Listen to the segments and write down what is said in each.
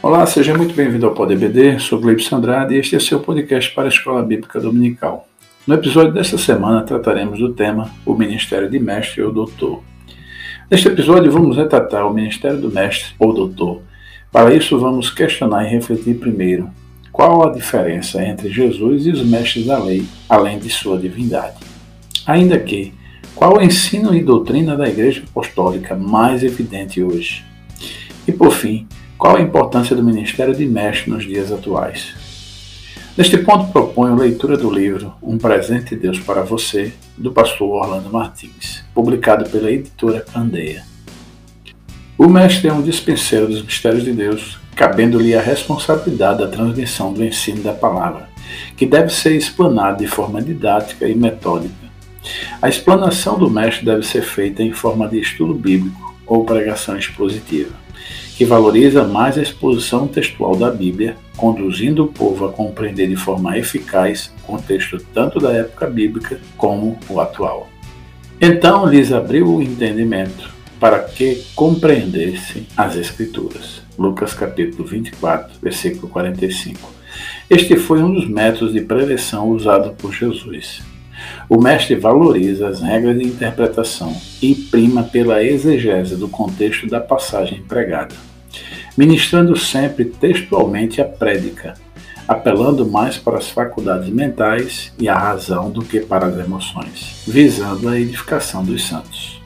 Olá, seja muito bem-vindo ao PodBD, sou Gleibson Andrade e este é seu podcast para a Escola Bíblica Dominical. No episódio desta semana trataremos do tema O Ministério de Mestre ou Doutor. Neste episódio vamos retratar o Ministério do Mestre ou Doutor. Para isso vamos questionar e refletir primeiro qual a diferença entre Jesus e os mestres da lei, além de sua divindade. Ainda que, qual o ensino e doutrina da Igreja Apostólica mais evidente hoje? E por fim, qual a importância do ministério de mestre nos dias atuais? Neste ponto, proponho leitura do livro Um Presente de Deus para Você, do pastor Orlando Martins, publicado pela editora Candeia. O mestre é um dispenseiro dos mistérios de Deus, cabendo-lhe a responsabilidade da transmissão do ensino da palavra, que deve ser explanado de forma didática e metódica. A explanação do mestre deve ser feita em forma de estudo bíblico ou pregação expositiva que valoriza mais a exposição textual da Bíblia, conduzindo o povo a compreender de forma eficaz o contexto tanto da época bíblica como o atual. Então lhes abriu o entendimento para que compreendessem as Escrituras. Lucas capítulo 24, versículo 45. Este foi um dos métodos de preleção usado por Jesus. O mestre valoriza as regras de interpretação e prima pela exegese do contexto da passagem pregada ministrando sempre textualmente a prédica, apelando mais para as faculdades mentais e a razão do que para as emoções, visando a edificação dos santos.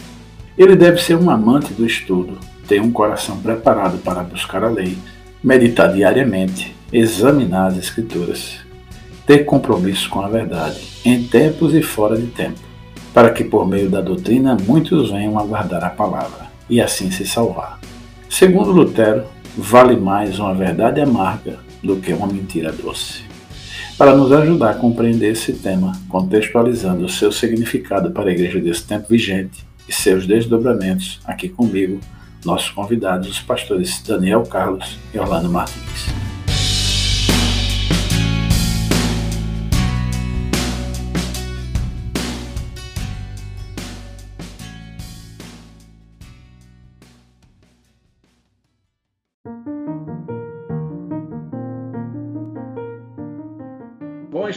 Ele deve ser um amante do estudo, ter um coração preparado para buscar a lei, meditar diariamente, examinar as Escrituras, ter compromisso com a verdade, em tempos e fora de tempo, para que por meio da doutrina muitos venham a guardar a palavra e assim se salvar. Segundo Lutero, vale mais uma verdade amarga do que uma mentira doce. Para nos ajudar a compreender esse tema, contextualizando o seu significado para a igreja desse tempo vigente e seus desdobramentos, aqui comigo, nossos convidados, os pastores Daniel Carlos e Orlando Martins.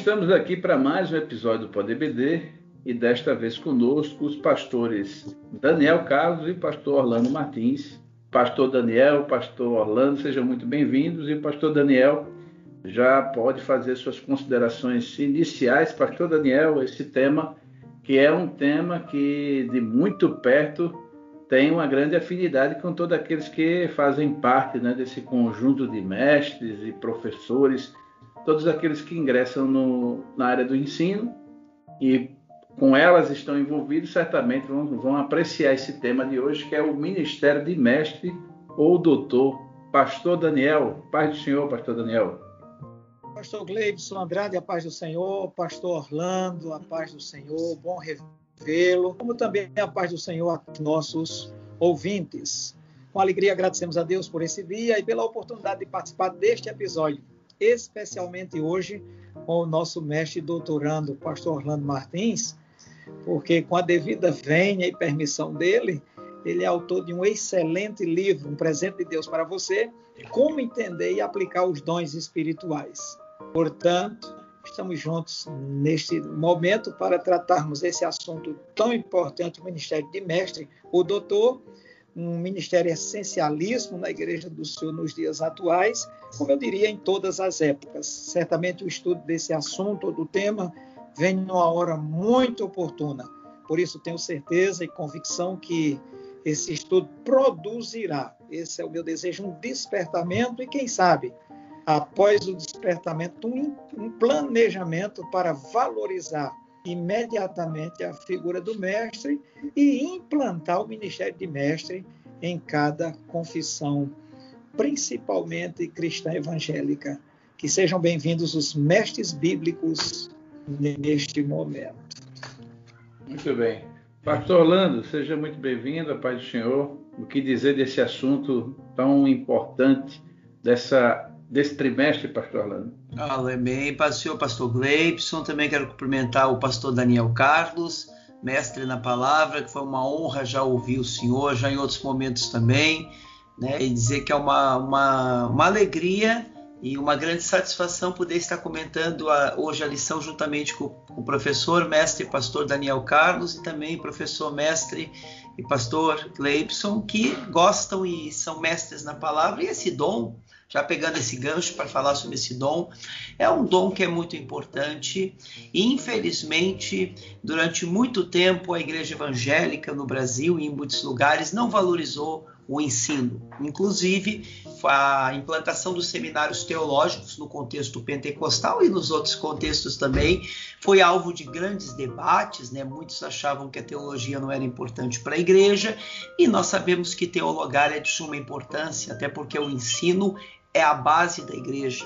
Estamos aqui para mais um episódio do PodBD e desta vez conosco os pastores Daniel Carlos e pastor Orlando Martins. Pastor Daniel, pastor Orlando, sejam muito bem-vindos e pastor Daniel já pode fazer suas considerações iniciais. Pastor Daniel, esse tema que é um tema que de muito perto tem uma grande afinidade com todos aqueles que fazem parte né, desse conjunto de mestres e professores todos aqueles que ingressam no, na área do ensino e com elas estão envolvidos, certamente vão, vão apreciar esse tema de hoje, que é o Ministério de Mestre ou Doutor. Pastor Daniel, paz do Senhor, Pastor Daniel. Pastor Gleibson Andrade, a paz do Senhor. Pastor Orlando, a paz do Senhor. Bom revê-lo. Como também a paz do Senhor a nossos ouvintes. Com alegria agradecemos a Deus por esse dia e pela oportunidade de participar deste episódio especialmente hoje com o nosso mestre doutorando, pastor Orlando Martins, porque com a devida venha e permissão dele, ele é autor de um excelente livro, um presente de Deus para você, como entender e aplicar os dons espirituais. Portanto, estamos juntos neste momento para tratarmos esse assunto tão importante, o Ministério de Mestre, o doutor, um ministério essencialíssimo na Igreja do Senhor nos dias atuais, como eu diria em todas as épocas. Certamente o estudo desse assunto, do tema, vem numa hora muito oportuna. Por isso tenho certeza e convicção que esse estudo produzirá, esse é o meu desejo, um despertamento e quem sabe, após o despertamento, um, um planejamento para valorizar imediatamente a figura do mestre e implantar o ministério de mestre em cada confissão, principalmente cristã evangélica. Que sejam bem-vindos os mestres bíblicos neste momento. Muito bem. Pastor Orlando, seja muito bem-vindo, a paz do Senhor. O que dizer desse assunto tão importante, dessa, desse trimestre, Pastor Orlando? Amém. Senhor, Pastor Gleibson. Também quero cumprimentar o Pastor Daniel Carlos, mestre na palavra, que foi uma honra já ouvir o Senhor, já em outros momentos também. né, e dizer que é uma, uma, uma alegria e uma grande satisfação poder estar comentando a, hoje a lição juntamente com, com o professor, mestre e pastor Daniel Carlos e também professor, mestre e pastor Gleibson, que gostam e são mestres na palavra, e esse dom, já pegando esse gancho para falar sobre esse dom, é um dom que é muito importante e, infelizmente, durante muito tempo a igreja evangélica no Brasil e em muitos lugares não valorizou o ensino. Inclusive, a implantação dos seminários teológicos no contexto pentecostal e nos outros contextos também foi alvo de grandes debates, né? Muitos achavam que a teologia não era importante para a igreja, e nós sabemos que teologar é de suma importância, até porque o ensino é a base da igreja.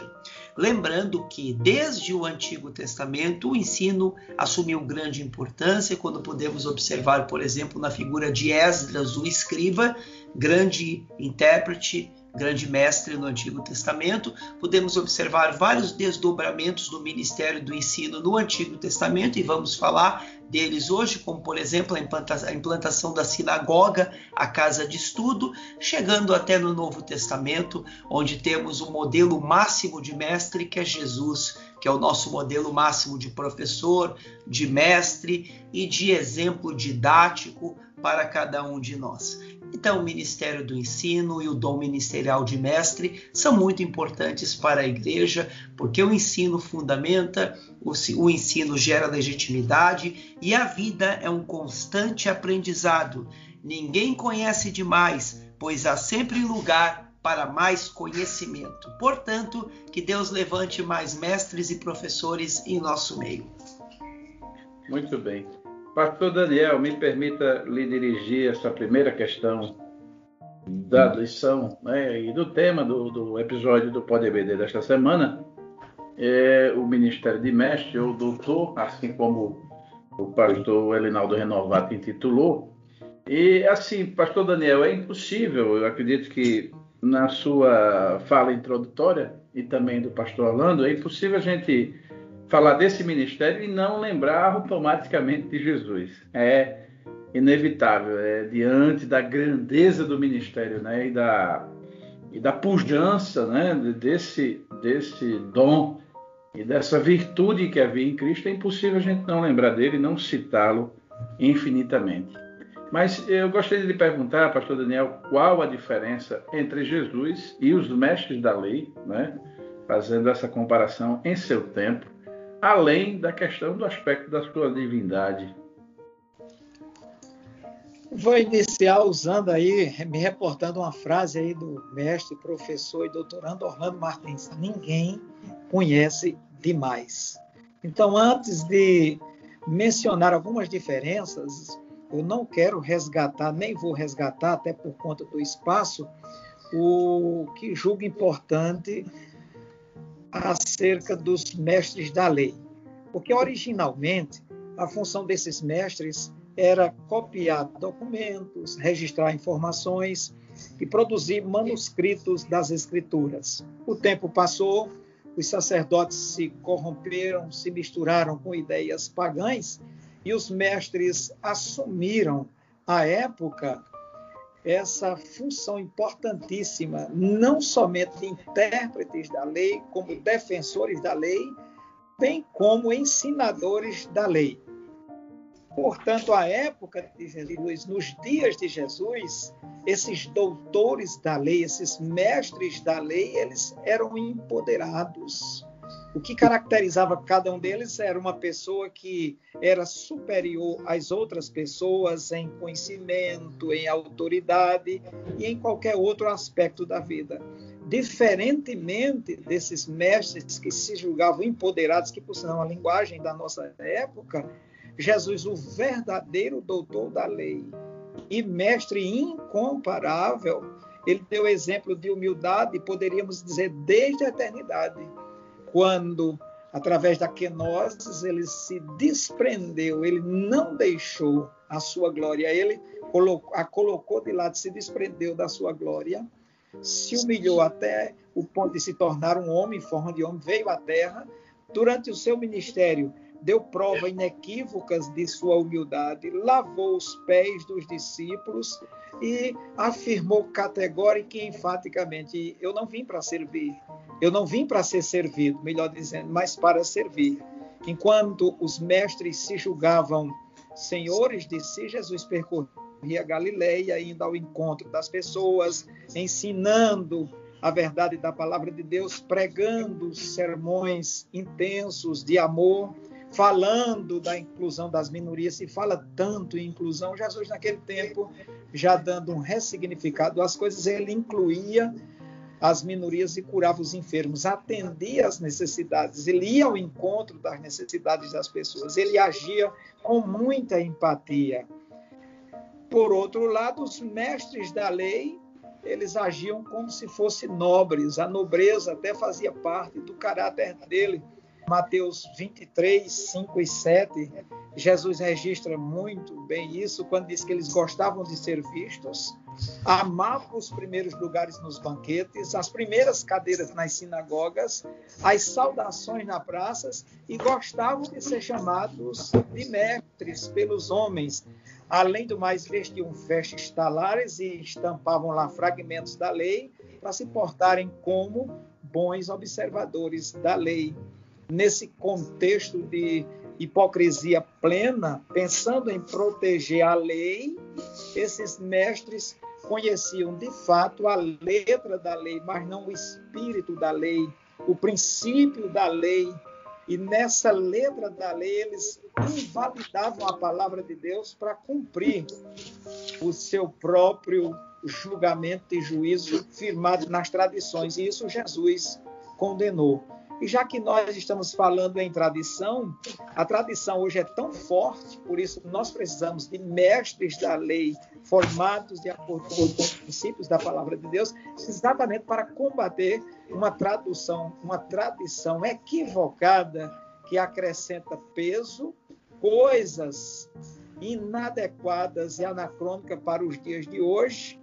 Lembrando que desde o Antigo Testamento o ensino assumiu grande importância, quando podemos observar, por exemplo, na figura de Esdras, o escriba, grande intérprete, grande mestre no Antigo Testamento. Podemos observar vários desdobramentos do ministério do ensino no Antigo Testamento e vamos falar deles hoje, como por exemplo a implantação da sinagoga, a casa de estudo, chegando até no Novo Testamento, onde temos o modelo máximo de mestre que é Jesus, que é o nosso modelo máximo de professor, de mestre e de exemplo didático para cada um de nós. Então, o ministério do ensino e o dom ministerial de mestre são muito importantes para a igreja, porque o ensino fundamenta, o, ensino gera legitimidade e a vida é um constante aprendizado. Ninguém conhece demais, pois há sempre lugar para mais conhecimento. Portanto, que Deus levante mais mestres e professores em nosso meio. Muito bem. Pastor Daniel, me permita lhe dirigir essa primeira questão da lição né, e do tema do, do episódio do Pode EBD desta semana, é o Ministério de Mestre, ou doutor, assim como o pastor Elinaldo Renovato intitulou. E assim, pastor Daniel, é impossível, eu acredito que na sua fala introdutória e também do pastor Orlando, é impossível a gente falar desse ministério e não lembrar automaticamente de Jesus. É inevitável, é diante da grandeza do ministério, né, e da e da pujança, né, desse desse dom e dessa virtude que havia em Cristo, é impossível a gente não lembrar dele e não citá-lo infinitamente. Mas eu gostaria de perguntar, pastor Daniel, qual a diferença entre Jesus e os mestres da lei, né, fazendo essa comparação em seu tempo, além da questão do aspecto da sua divindade. Vou iniciar usando aí, me reportando uma frase aí do mestre, professor e doutorando Orlando Martins. Ninguém conhece demais. Então, antes de mencionar algumas diferenças, eu não quero resgatar, nem vou resgatar, até por conta do espaço, o que julgo importante acerca dos mestres da lei. Porque originalmente a função desses mestres era copiar documentos, registrar informações e produzir manuscritos das escrituras. O tempo passou, os sacerdotes se corromperam, se misturaram com ideias pagãs e os mestres assumiram à época essa função importantíssima, não somente de intérpretes da lei, como defensores da lei, bem como ensinadores da lei. Portanto, à época de Jesus, nos dias de Jesus, esses doutores da lei, esses mestres da lei, eles eram empoderados. O que caracterizava cada um deles era uma pessoa que era superior às outras pessoas em conhecimento, em autoridade e em qualquer outro aspecto da vida. Diferentemente desses mestres que se julgavam empoderados, que por sinal a linguagem da nossa época, Jesus, o verdadeiro doutor da lei e mestre incomparável, ele deu exemplo de humildade, poderíamos dizer, desde a eternidade quando, através da kenosis, ele se desprendeu, ele não deixou a sua glória, ele a colocou de lado, se desprendeu da sua glória, se humilhou até o ponto de se tornar um homem em forma de homem, veio à terra. Durante o seu ministério, deu prova inequívocas de sua humildade, lavou os pés dos discípulos e afirmou categórica e enfaticamente: Eu não vim para servir, eu não vim para ser servido, melhor dizendo, mas para servir. Enquanto os mestres se julgavam senhores de si, Jesus percorria Galileia, indo ao encontro das pessoas, ensinando a verdade da palavra de Deus, pregando sermões intensos de amor, falando da inclusão das minorias. Se fala tanto em inclusão, Jesus, naquele tempo, já dando um ressignificado às coisas, ele incluía as minorias e curava os enfermos, atendia às necessidades, ele ia ao encontro das necessidades das pessoas, ele agia com muita empatia. Por outro lado, os mestres da lei eles agiam como se fossem nobres, a nobreza até fazia parte do caráter dele. Mateus 23, 5 e 7, Jesus registra muito bem isso quando diz que eles gostavam de ser vistos, amavam os primeiros lugares nos banquetes, as primeiras cadeiras nas sinagogas, as saudações nas praças e gostavam de ser chamados de mestres pelos homens. Além do mais, vestiam festas talares e estampavam lá fragmentos da lei para se portarem como bons observadores da lei. Nesse contexto de hipocrisia plena, pensando em proteger a lei, esses mestres conheciam de fato a letra da lei, mas não o espírito da lei, o princípio da lei, e nessa letra da lei, eles invalidavam a palavra de Deus para cumprir o seu próprio julgamento e juízo firmado nas tradições. E isso Jesus condenou. E já que nós estamos falando em tradição, a tradição hoje é tão forte, por isso nós precisamos de mestres da lei formados de acordo com os princípios da palavra de Deus, exatamente para combater uma tradução, uma tradição equivocada que acrescenta peso, coisas inadequadas e anacrônicas para os dias de hoje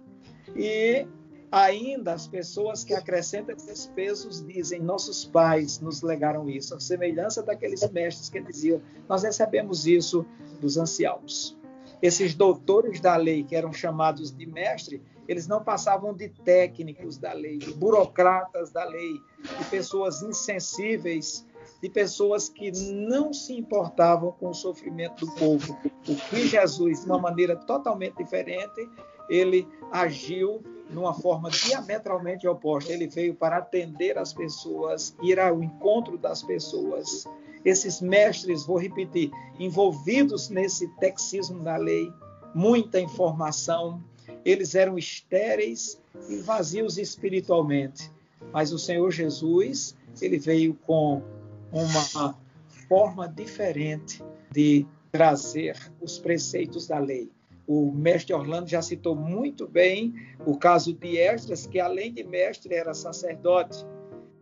e Ainda as pessoas que acrescentam esses pesos dizem: nossos pais nos legaram isso, a semelhança daqueles mestres que diziam: nós recebemos isso dos anciãos. Esses doutores da lei, que eram chamados de mestre, eles não passavam de técnicos da lei, de burocratas da lei, de pessoas insensíveis, de pessoas que não se importavam com o sofrimento do povo. O que Jesus, de uma maneira totalmente diferente, ele agiu numa forma diametralmente oposta. Ele veio para atender as pessoas, ir ao encontro das pessoas. Esses mestres, vou repetir, envolvidos nesse texismo da lei, muita informação, eles eram estéreis e vazios espiritualmente. Mas o Senhor Jesus, ele veio com uma forma diferente de trazer os preceitos da lei. O mestre Orlando já citou muito bem o caso de Esdras, que além de mestre era sacerdote,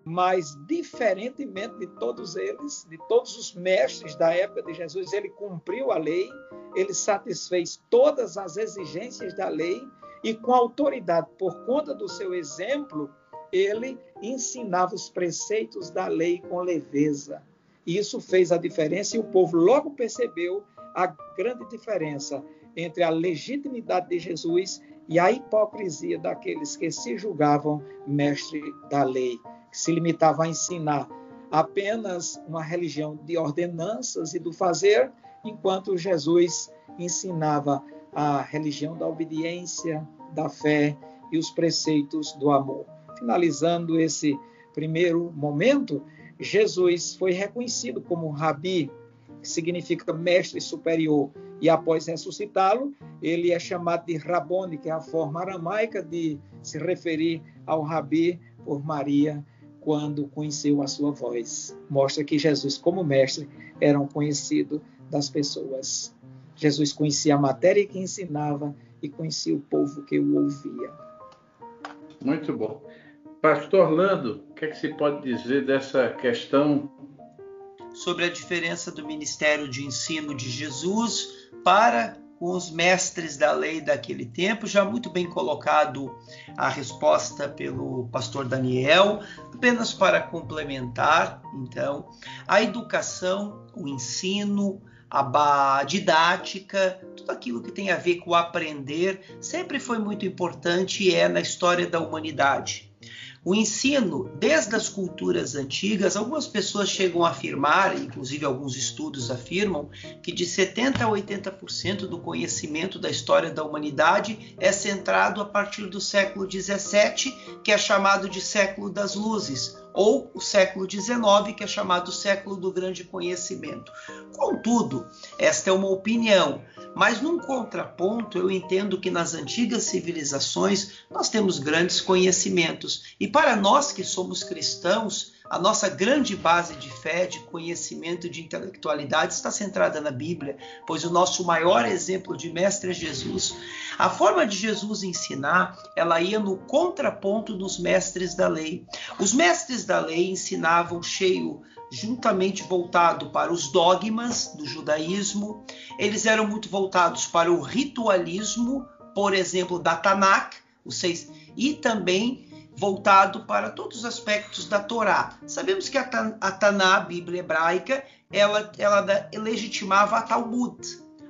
mas diferentemente de todos eles, de todos os mestres da época de Jesus, ele cumpriu a lei, ele satisfez todas as exigências da lei e com autoridade, por conta do seu exemplo, ele ensinava os preceitos da lei com leveza. E isso fez a diferença e o povo logo percebeu a grande diferença entre a legitimidade de Jesus e a hipocrisia daqueles que se julgavam mestre da lei, que se limitavam a ensinar apenas uma religião de ordenanças e do fazer, enquanto Jesus ensinava a religião da obediência, da fé e os preceitos do amor. Finalizando esse primeiro momento, Jesus foi reconhecido como rabi, que significa mestre superior, e após ressuscitá-lo, ele é chamado de Rabone, que é a forma aramaica de se referir ao rabi por Maria quando conheceu a sua voz. Mostra que Jesus, como mestre, era um conhecido das pessoas. Jesus conhecia a matéria que ensinava e conhecia o povo que o ouvia. Muito bom. Pastor Orlando, o que, é que se pode dizer dessa questão? Sobre a diferença do ministério de ensino de Jesus para com os mestres da lei daquele tempo, já muito bem colocado a resposta pelo pastor Daniel, apenas para complementar, então, a educação, o ensino, a didática, tudo aquilo que tem a ver com aprender, sempre foi muito importante e é na história da humanidade. O ensino, desde as culturas antigas, algumas pessoas chegam a afirmar, inclusive alguns estudos afirmam, que de 70% a 80% do conhecimento da história da humanidade é centrado a partir do século 17, que é chamado de século das luzes, ou o século XIX, que é chamado século do grande conhecimento. Contudo, esta é uma opinião, mas num contraponto, eu entendo que nas antigas civilizações nós temos grandes conhecimentos. E para nós que somos cristãos, a nossa grande base de fé, de conhecimento, de intelectualidade está centrada na Bíblia, pois o nosso maior exemplo de mestre é Jesus. A forma de Jesus ensinar, ela ia no contraponto dos mestres da lei. Os mestres da lei ensinavam cheio juntamente voltado para os dogmas do judaísmo, eles eram muito voltados para o ritualismo, por exemplo, da Tanakh, os seis, e também voltado para todos os aspectos da Torá. Sabemos que a, Taná, a Bíblia hebraica, ela, ela legitimava a Talmud.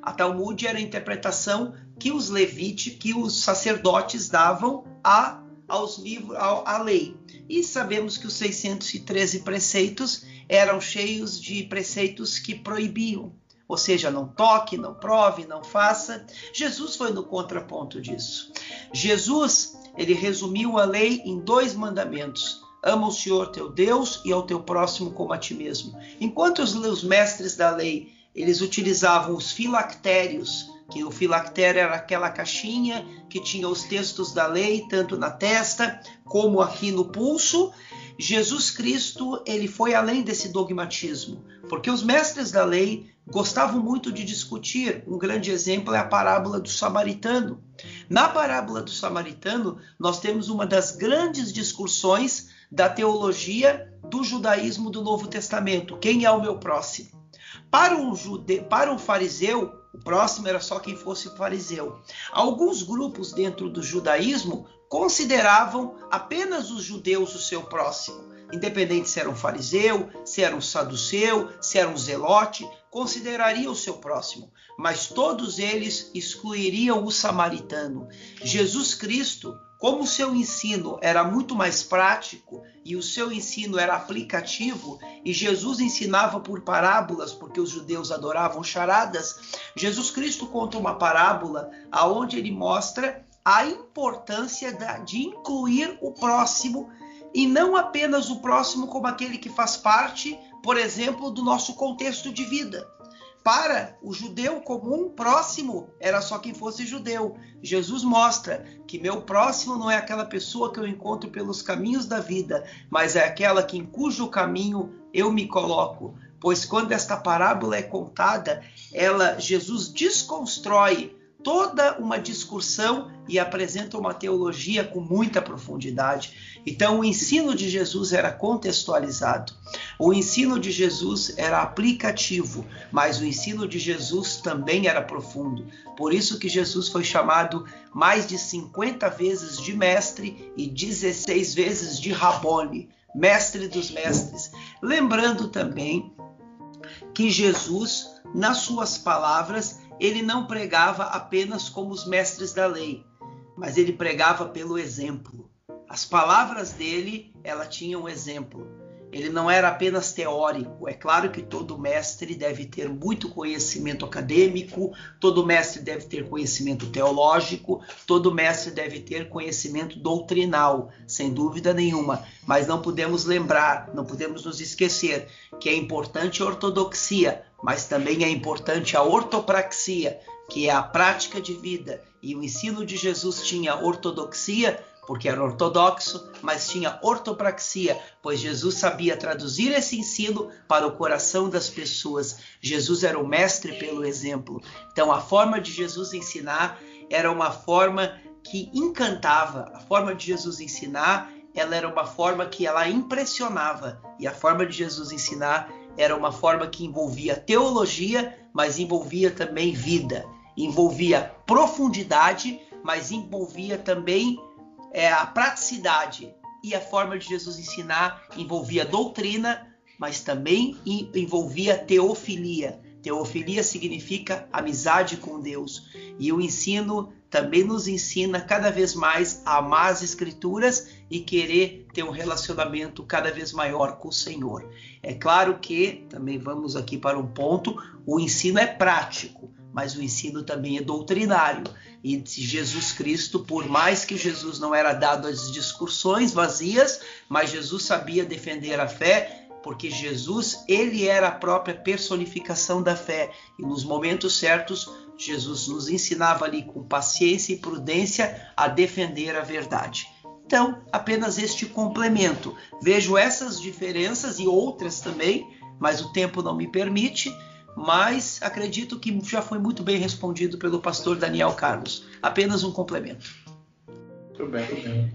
A Talmud era a interpretação que os levites, que os sacerdotes davam a, aos livros, à lei. E sabemos que os 613 preceitos eram cheios de preceitos que proibiam. Ou seja, não toque, não prove, não faça. Jesus foi no contraponto disso. Jesus ele resumiu a lei em dois mandamentos: ama o Senhor teu Deus e ao teu próximo como a ti mesmo. Enquanto os, mestres da lei eles utilizavam os filactérios, que o filactério era aquela caixinha que tinha os textos da lei tanto na testa como aqui no pulso. Jesus Cristo ele foi além desse dogmatismo, porque os mestres da lei gostavam muito de discutir. Um grande exemplo é a parábola do samaritano. Na parábola do samaritano, nós temos uma das grandes discussões da teologia do judaísmo do Novo Testamento. Quem é o meu próximo? Para um, jude... para um fariseu, o próximo era só quem fosse fariseu. Alguns grupos dentro do judaísmo consideravam apenas os judeus o seu próximo independente se era um fariseu, se era um saduceu, se era um zelote, consideraria o seu próximo, mas todos eles excluiriam o samaritano. Jesus Cristo, como o seu ensino era muito mais prático e o seu ensino era aplicativo, e Jesus ensinava por parábolas, porque os judeus adoravam charadas, Jesus Cristo conta uma parábola aonde ele mostra a importância de incluir o próximo e não apenas o próximo como aquele que faz parte, por exemplo, do nosso contexto de vida. Para o judeu comum, próximo era só quem fosse judeu. Jesus mostra que meu próximo não é aquela pessoa que eu encontro pelos caminhos da vida, mas é aquela que em cujo caminho eu me coloco. Pois quando esta parábola é contada, ela Jesus desconstrói toda uma discussão e apresenta uma teologia com muita profundidade. Então, o ensino de Jesus era contextualizado, o ensino de Jesus era aplicativo, mas o ensino de Jesus também era profundo. Por isso que Jesus foi chamado mais de 50 vezes de mestre e 16 vezes de Rabone, mestre dos mestres. Lembrando também que Jesus, nas suas palavras, ele não pregava apenas como os mestres da lei, mas ele pregava pelo exemplo. As palavras dele, ela tinham um exemplo. Ele não era apenas teórico. É claro que todo mestre deve ter muito conhecimento acadêmico, todo mestre deve ter conhecimento teológico, todo mestre deve ter conhecimento doutrinal, sem dúvida nenhuma. Mas não podemos lembrar, não podemos nos esquecer que é importante a ortodoxia, mas também é importante a ortopraxia, que é a prática de vida. E o ensino de Jesus tinha ortodoxia, porque era ortodoxo, mas tinha ortopraxia, pois Jesus sabia traduzir esse ensino para o coração das pessoas. Jesus era o mestre pelo exemplo. Então, a forma de Jesus ensinar era uma forma que encantava. A forma de Jesus ensinar, ela era uma forma que ela impressionava. E a forma de Jesus ensinar era uma forma que envolvia teologia, mas envolvia também vida. envolvia profundidade, mas envolvia também é, a praticidade. E a forma de Jesus ensinar envolvia doutrina, mas também envolvia teofilia. Teofilia significa amizade com Deus. E o ensino também nos ensina cada vez mais a amar as Escrituras e querer ter um relacionamento cada vez maior com o Senhor. É claro que, também vamos aqui para um ponto, o ensino é prático, mas o ensino também é doutrinário. E Jesus Cristo, por mais que Jesus não era dado às discussões vazias, mas Jesus sabia defender a fé, porque Jesus, ele era a própria personificação da fé. E nos momentos certos, Jesus nos ensinava ali com paciência e prudência a defender a verdade. Então, apenas este complemento. Vejo essas diferenças e outras também, mas o tempo não me permite. Mas acredito que já foi muito bem respondido pelo pastor Daniel Carlos. Apenas um complemento. Muito bem.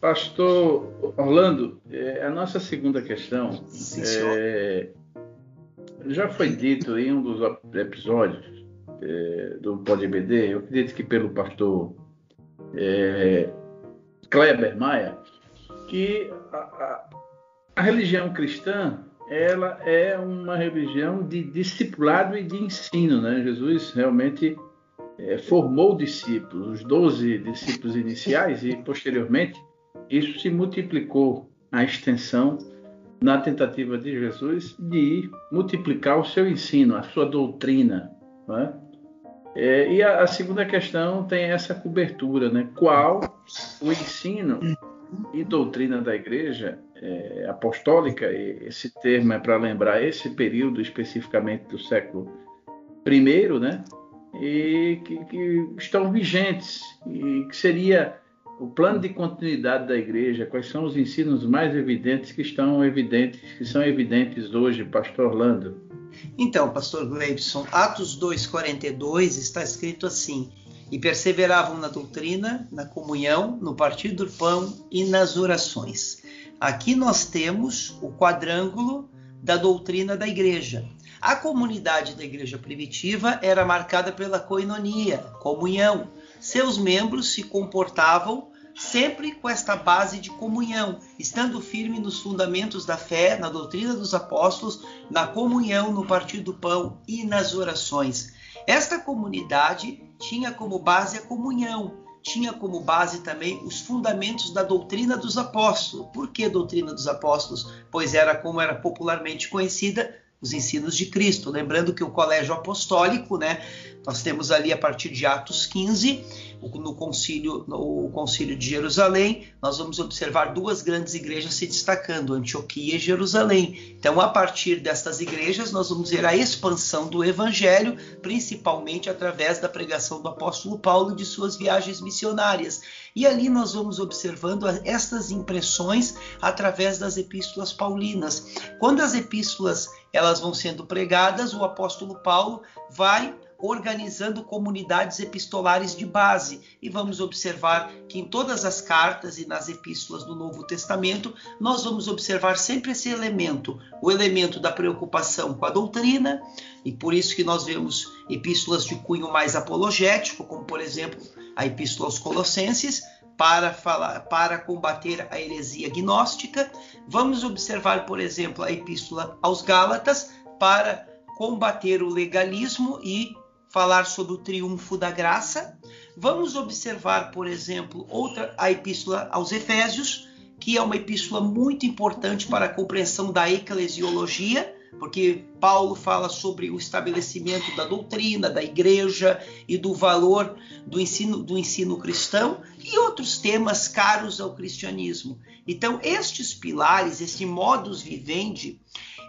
Pastor Orlando, é, a nossa segunda questão Sim, é, já foi dito em um dos episódios é, do PodBD, eu acredito que pelo pastor é, Kleber Maia, que a, a, a, religião cristã ela é uma religião de discipulado e de ensino. Né? Jesus realmente é, formou discípulos, os doze discípulos iniciais, e posteriormente isso se multiplicou a extensão na tentativa de Jesus de multiplicar o seu ensino, a sua doutrina. Né? É, e a, a, segunda questão tem essa cobertura, né? Qual o ensino e doutrina da Igreja é, apostólica? esse termo é para lembrar esse período especificamente do século I, né? E que, que estão vigentes e que seria o plano de continuidade da Igreja. Quais são os ensinos mais evidentes que estão evidentes, que são evidentes hoje, Pastor Orlando? Então, pastor Gleibson, Atos 2:42 está escrito assim: "E perseveravam na doutrina, na comunhão, no partir do pão e nas orações". Aqui nós temos o quadrângulo da doutrina da igreja. A comunidade da igreja primitiva era marcada pela coinonia, comunhão. Seus membros se comportavam sempre com esta base de comunhão, estando firme nos fundamentos da fé, na doutrina dos apóstolos, na comunhão, no partir do pão e nas orações. Esta comunidade tinha como base a comunhão, tinha como base também os fundamentos da doutrina dos apóstolos. Por que doutrina dos apóstolos? Pois era como era popularmente conhecida os ensinos de Cristo. Lembrando que o colégio apostólico, né, nós temos ali a partir de Atos 15, no concílio, no concílio de Jerusalém, nós vamos observar duas grandes igrejas se destacando, Antioquia e Jerusalém. Então, a partir destas igrejas, nós vamos ver a expansão do evangelho, principalmente através da pregação do apóstolo Paulo e de suas viagens missionárias. E ali nós vamos observando estas impressões através das epístolas paulinas. Quando as epístolas elas vão sendo pregadas, o apóstolo Paulo vai organizando comunidades epistolares de base. E vamos observar que em todas as cartas e nas epístolas do Novo Testamento, nós vamos observar sempre esse elemento, o elemento da preocupação com a doutrina, e por isso que nós vemos epístolas de cunho mais apologético, como por exemplo a epístola aos Colossenses, para falar, para combater a heresia gnóstica. Vamos observar, por exemplo, a epístola aos Gálatas para combater o legalismo e falar sobre o triunfo da graça. Vamos observar, por exemplo, outra a epístola aos Efésios, que é uma epístola muito importante para a compreensão da eclesiologia, porque Paulo fala sobre o estabelecimento da doutrina, da igreja e do valor do ensino, do ensino cristão e outros temas caros ao cristianismo. Então, estes pilares, esse modus vivendi,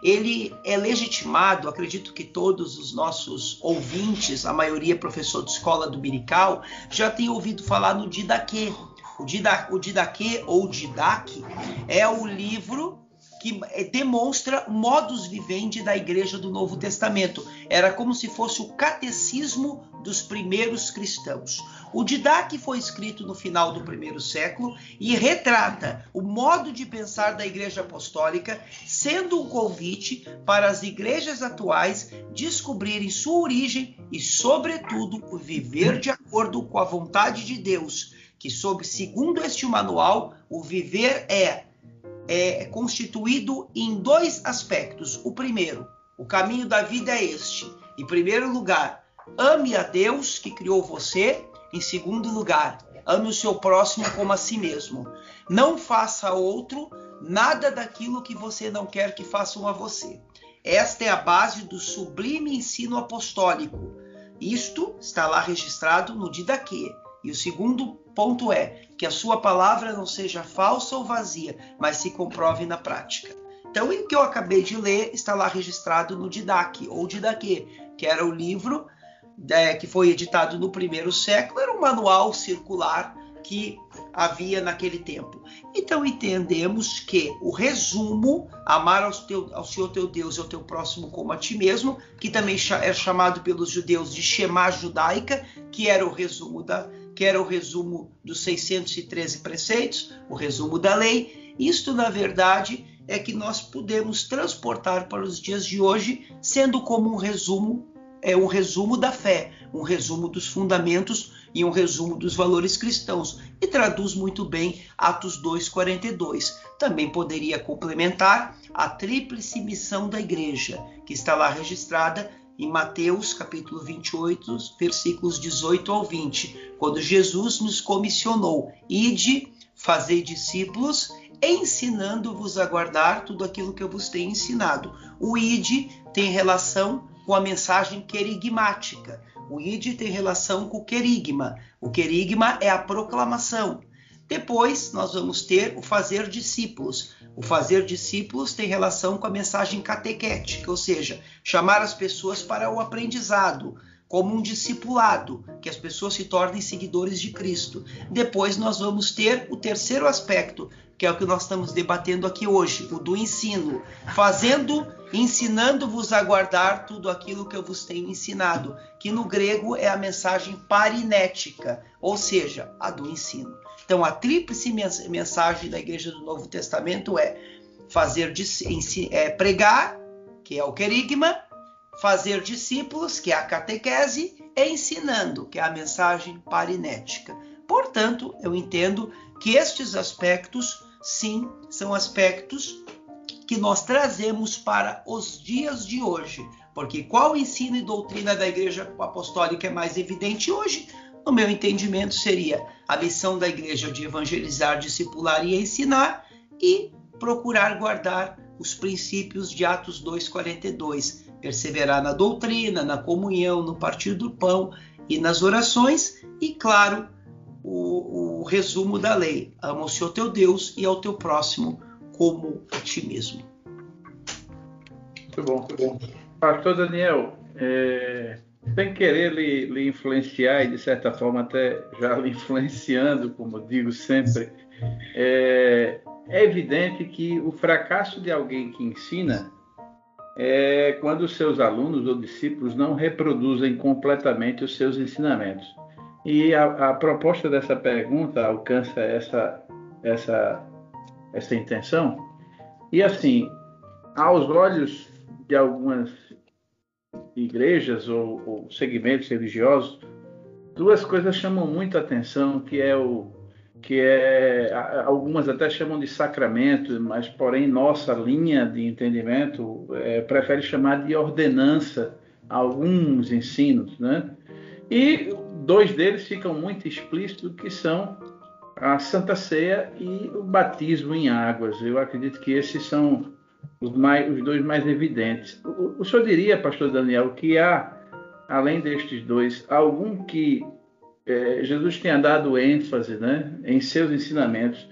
ele é legitimado, acredito que todos os nossos ouvintes, a maioria professor de escola dominical, já tem ouvido falar no Didaquê. O, o Didaquê ou Didaque é o livro que eh, demonstra modus vivendi da igreja do Novo Testamento. Era como se fosse o catecismo dos primeiros cristãos. O Didaque foi escrito no final do primeiro século e retrata o modo de pensar da igreja apostólica, sendo um convite para as igrejas atuais descobrirem sua origem e, sobretudo, viver de acordo com a vontade de Deus, que sob segundo este manual, o viver é é constituído em dois aspectos. O primeiro, o caminho da vida é este. Em primeiro lugar, ame a Deus que criou você. Em segundo lugar, ame o seu próximo como a si mesmo. Não faça a outro nada daquilo que você não quer que façam a você. Esta é a base do sublime ensino apostólico. Isto está lá registrado no Didaquê. E o segundo ponto é que a sua palavra não seja falsa ou vazia, mas se comprove na prática. Então, o que eu acabei de ler está lá registrado no Didaque, ou Didaquê, que era o livro é, que foi editado no primeiro século, era um manual circular que havia naquele tempo. Então entendemos que o resumo, amar ao, teu, ao Senhor teu Deus e ao teu próximo como a ti mesmo, que também é chamado pelos judeus de Shema judaica, que era o resumo da, que era o resumo dos 613 preceitos, o resumo da lei. Isto, na verdade, é que nós podemos transportar para os dias de hoje, sendo como um resumo, é um resumo da fé, um resumo dos fundamentos e um resumo dos valores cristãos, e traduz muito bem Atos 2:42. Também poderia complementar a tríplice missão da igreja, que está lá registrada em Mateus capítulo 28, versículos 18 ao 20, quando Jesus nos comissionou: Ide, fazei discípulos, ensinando-vos a guardar tudo aquilo que eu vos tenho ensinado. O ide tem relação com a mensagem querigmática. O ide tem relação com o querigma. O querigma é a proclamação. Depois nós vamos ter o fazer discípulos. O fazer discípulos tem relação com a mensagem catequética, ou seja, chamar as pessoas para o aprendizado, como um discipulado, que as pessoas se tornem seguidores de Cristo. Depois nós vamos ter o terceiro aspecto, que é o que nós estamos debatendo aqui hoje, o do ensino, fazendo, ensinando-vos a guardar tudo aquilo que eu vos tenho ensinado, que no grego é a mensagem parinética, ou seja, a do ensino. Então, a tríplice mensagem da Igreja do Novo Testamento é fazer é, pregar, que é o querigma, fazer discípulos, que é a catequese, e ensinando, que é a mensagem parinética. Portanto, eu entendo que estes aspectos, sim, são aspectos que nós trazemos para os dias de hoje. Porque qual ensino e doutrina da Igreja Apostólica é mais evidente hoje? No meu entendimento, seria a missão da igreja de evangelizar, discipular e ensinar e procurar guardar os princípios de Atos 2,42. Perseverar na doutrina, na comunhão, no partir do pão e nas orações, e, claro, o, o resumo da lei: ama o Senhor teu Deus e ao teu próximo como a ti mesmo. Muito bom, muito bom. Pastor Daniel, é, sem querer lhe, lhe, influenciar e de certa forma até já lhe influenciando, como digo sempre, é, é evidente que o fracasso de alguém que ensina é quando seus alunos ou discípulos não reproduzem completamente os seus ensinamentos. E a, a proposta dessa pergunta alcança essa, essa, essa intenção. E assim, aos olhos de algumas igrejas ou, ou segmentos religiosos, duas coisas chamam muito a atenção, que é o que é algumas até chamam de sacramento, mas porém nossa linha de entendimento é, prefere chamar de ordenança alguns ensinos, né? E dois deles ficam muito explícitos que são a Santa Ceia e o batismo em águas. Eu acredito que esses são os, mais, os dois mais evidentes. O, o senhor diria, pastor Daniel, que há, além destes dois, algum que é, Jesus tenha dado ênfase né, em seus ensinamentos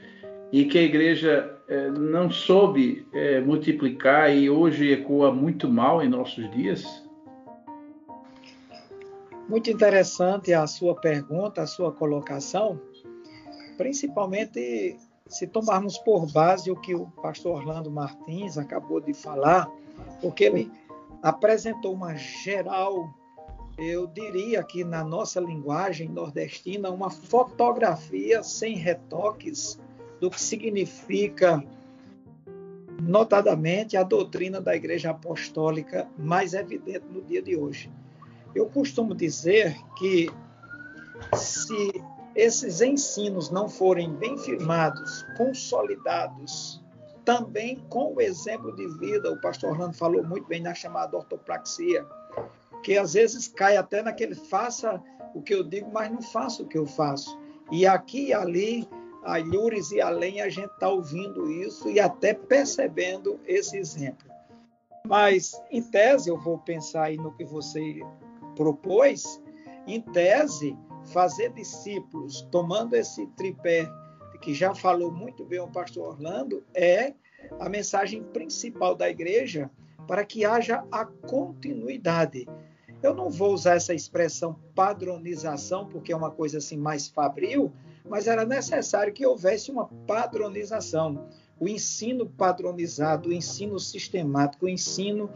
e que a igreja é, não soube é, multiplicar e hoje ecoa muito mal em nossos dias? Muito interessante a sua pergunta, a sua colocação, principalmente se tomarmos por base o que o pastor Orlando Martins acabou de falar, porque ele apresentou uma geral, eu diria que na nossa linguagem nordestina, uma fotografia sem retoques do que significa notadamente a doutrina da Igreja Apostólica mais evidente no dia de hoje. Eu costumo dizer que se esses ensinos não forem bem firmados, consolidados, também com o exemplo de vida, o pastor Orlando falou muito bem na chamada ortopraxia, que às vezes cai até naquele faça o que eu digo, mas não faça o que eu faço. E aqui e ali a Lures e além, a gente está ouvindo isso e até percebendo esse exemplo. Mas, em tese, eu vou pensar aí no que você propôs, em tese, fazer discípulos, tomando esse tripé que já falou muito bem o pastor Orlando, é a mensagem principal da igreja para que haja a continuidade. Eu não vou usar essa expressão padronização, porque é uma coisa assim mais fabril, mas era necessário que houvesse uma padronização. O ensino padronizado, o ensino sistemático, o ensino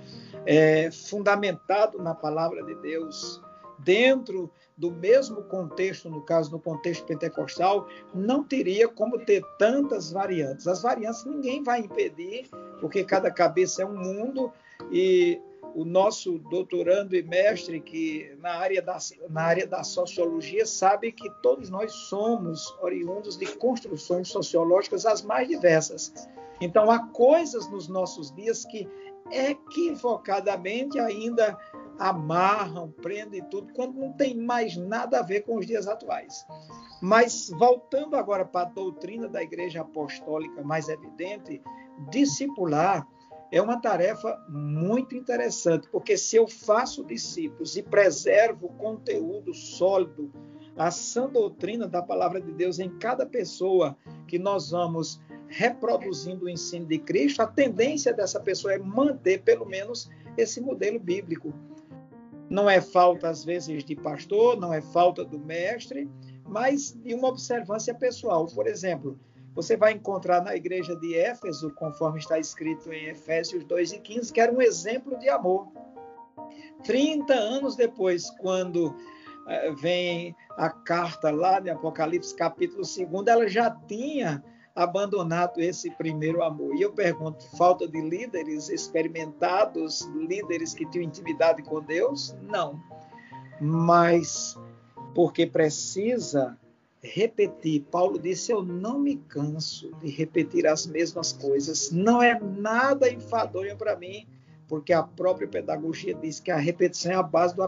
é, fundamentado na palavra de Deus, dentro do mesmo contexto, no caso, no contexto pentecostal, não teria como ter tantas variantes. As variantes ninguém vai impedir, porque cada cabeça é um mundo e o nosso doutorando e mestre, que na área, da, na área da sociologia, sabe que todos nós somos oriundos de construções sociológicas as mais diversas. Então, há coisas nos nossos dias que equivocadamente ainda amarram, prendem tudo, quando não tem mais nada a ver com os dias atuais. Mas, voltando agora para a doutrina da Igreja Apostólica mais evidente, discipular é uma tarefa muito interessante, porque se eu faço discípulos e preservo conteúdo sólido, a sã doutrina da palavra de Deus em cada pessoa que nós vamos reproduzindo o ensino de Cristo, a tendência dessa pessoa é manter pelo menos esse modelo bíblico. Não é falta, às vezes, de pastor, não é falta do mestre, mas de uma observância pessoal. Por exemplo, você vai encontrar na igreja de Éfeso, conforme está escrito em Efésios 2 e 15, que era um exemplo de amor. 30 anos depois, quando eh, vem a carta lá de Apocalipse, capítulo 2, ela já tinha abandonado esse primeiro amor. E eu pergunto: falta de líderes experimentados, líderes que tinham intimidade com Deus? Não. Mas porque precisa repetir. Paulo disse: Eu não me canso de repetir as mesmas coisas. Não é nada enfadonho para mim, porque a própria pedagogia diz que a repetição é a base do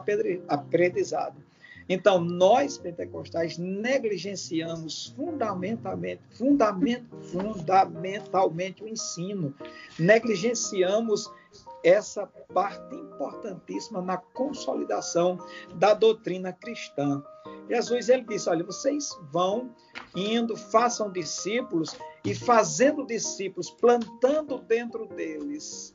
aprendizado. Então, nós pentecostais negligenciamos fundamentalmente, fundament, fundamentalmente o ensino, negligenciamos essa parte importantíssima na consolidação da doutrina cristã. Jesus ele disse: Olha, vocês vão indo, façam discípulos e fazendo discípulos, plantando dentro deles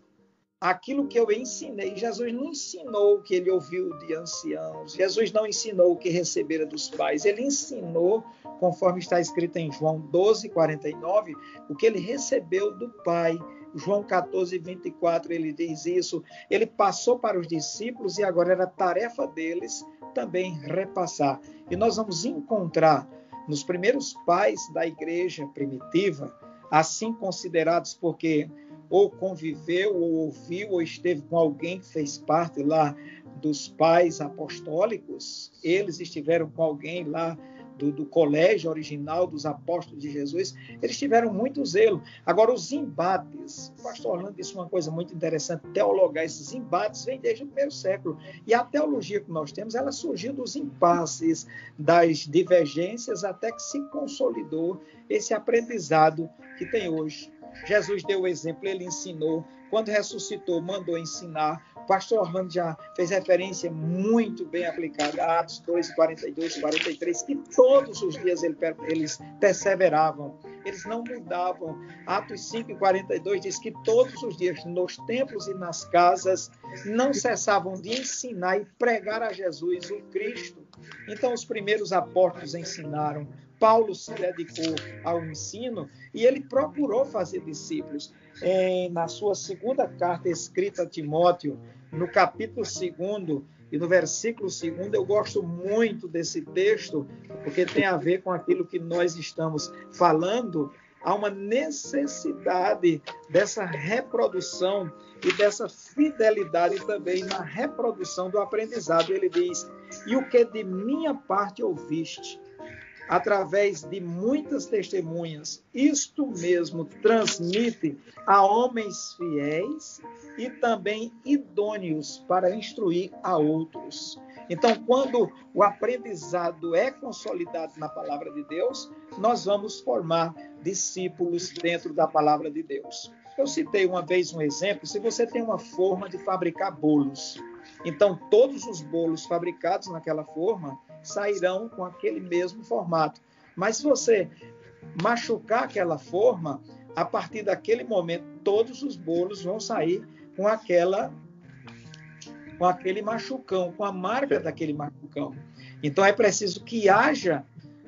aquilo que eu ensinei. Jesus não ensinou o que ele ouviu de anciãos, Jesus não ensinou o que recebera dos pais, ele ensinou, conforme está escrito em João 12, 49, o que ele recebeu do Pai. João 14, 24, ele diz isso. Ele passou para os discípulos e agora era tarefa deles também repassar. E nós vamos encontrar nos primeiros pais da igreja primitiva, assim considerados porque ou conviveu, ou ouviu, ou esteve com alguém que fez parte lá dos pais apostólicos, eles estiveram com alguém lá do, do, colégio original dos apóstolos de Jesus, eles tiveram muito zelo. Agora, os embates, o pastor Orlando disse uma coisa muito interessante, teologar esses embates vem desde o primeiro século. E a teologia que nós temos, ela surgiu dos impasses, das divergências, até que se consolidou esse aprendizado que tem hoje. Jesus deu o exemplo, ele ensinou. Quando ressuscitou, mandou ensinar. O pastor Orlando já fez referência muito bem aplicada a Atos 2, 42, 43, que todos os dias eles perseveravam eles não mudavam. Atos 5 e 42 diz que todos os dias, nos templos e nas casas, não cessavam de ensinar e pregar a Jesus, o Cristo. Então, os primeiros apóstolos ensinaram, Paulo se dedicou ao ensino e ele procurou fazer discípulos. Em, na sua segunda carta escrita a Timóteo, no capítulo 2 e no versículo 2, eu gosto muito desse texto, porque tem a ver com aquilo que nós estamos falando. Há uma necessidade dessa reprodução e dessa fidelidade também na reprodução do aprendizado. Ele diz: E o que de minha parte ouviste, através de muitas testemunhas, isto mesmo transmite a homens fiéis e também idôneos para instruir a outros. Então, quando o aprendizado é consolidado na palavra de Deus, nós vamos formar discípulos dentro da palavra de Deus. Eu citei uma vez um exemplo: se você tem uma forma de fabricar bolos, então todos os bolos fabricados naquela forma sairão com aquele mesmo formato. Mas se você machucar aquela forma, a partir daquele momento todos os bolos vão sair com aquela com aquele machucão, com a marca daquele machucão. Então é preciso que haja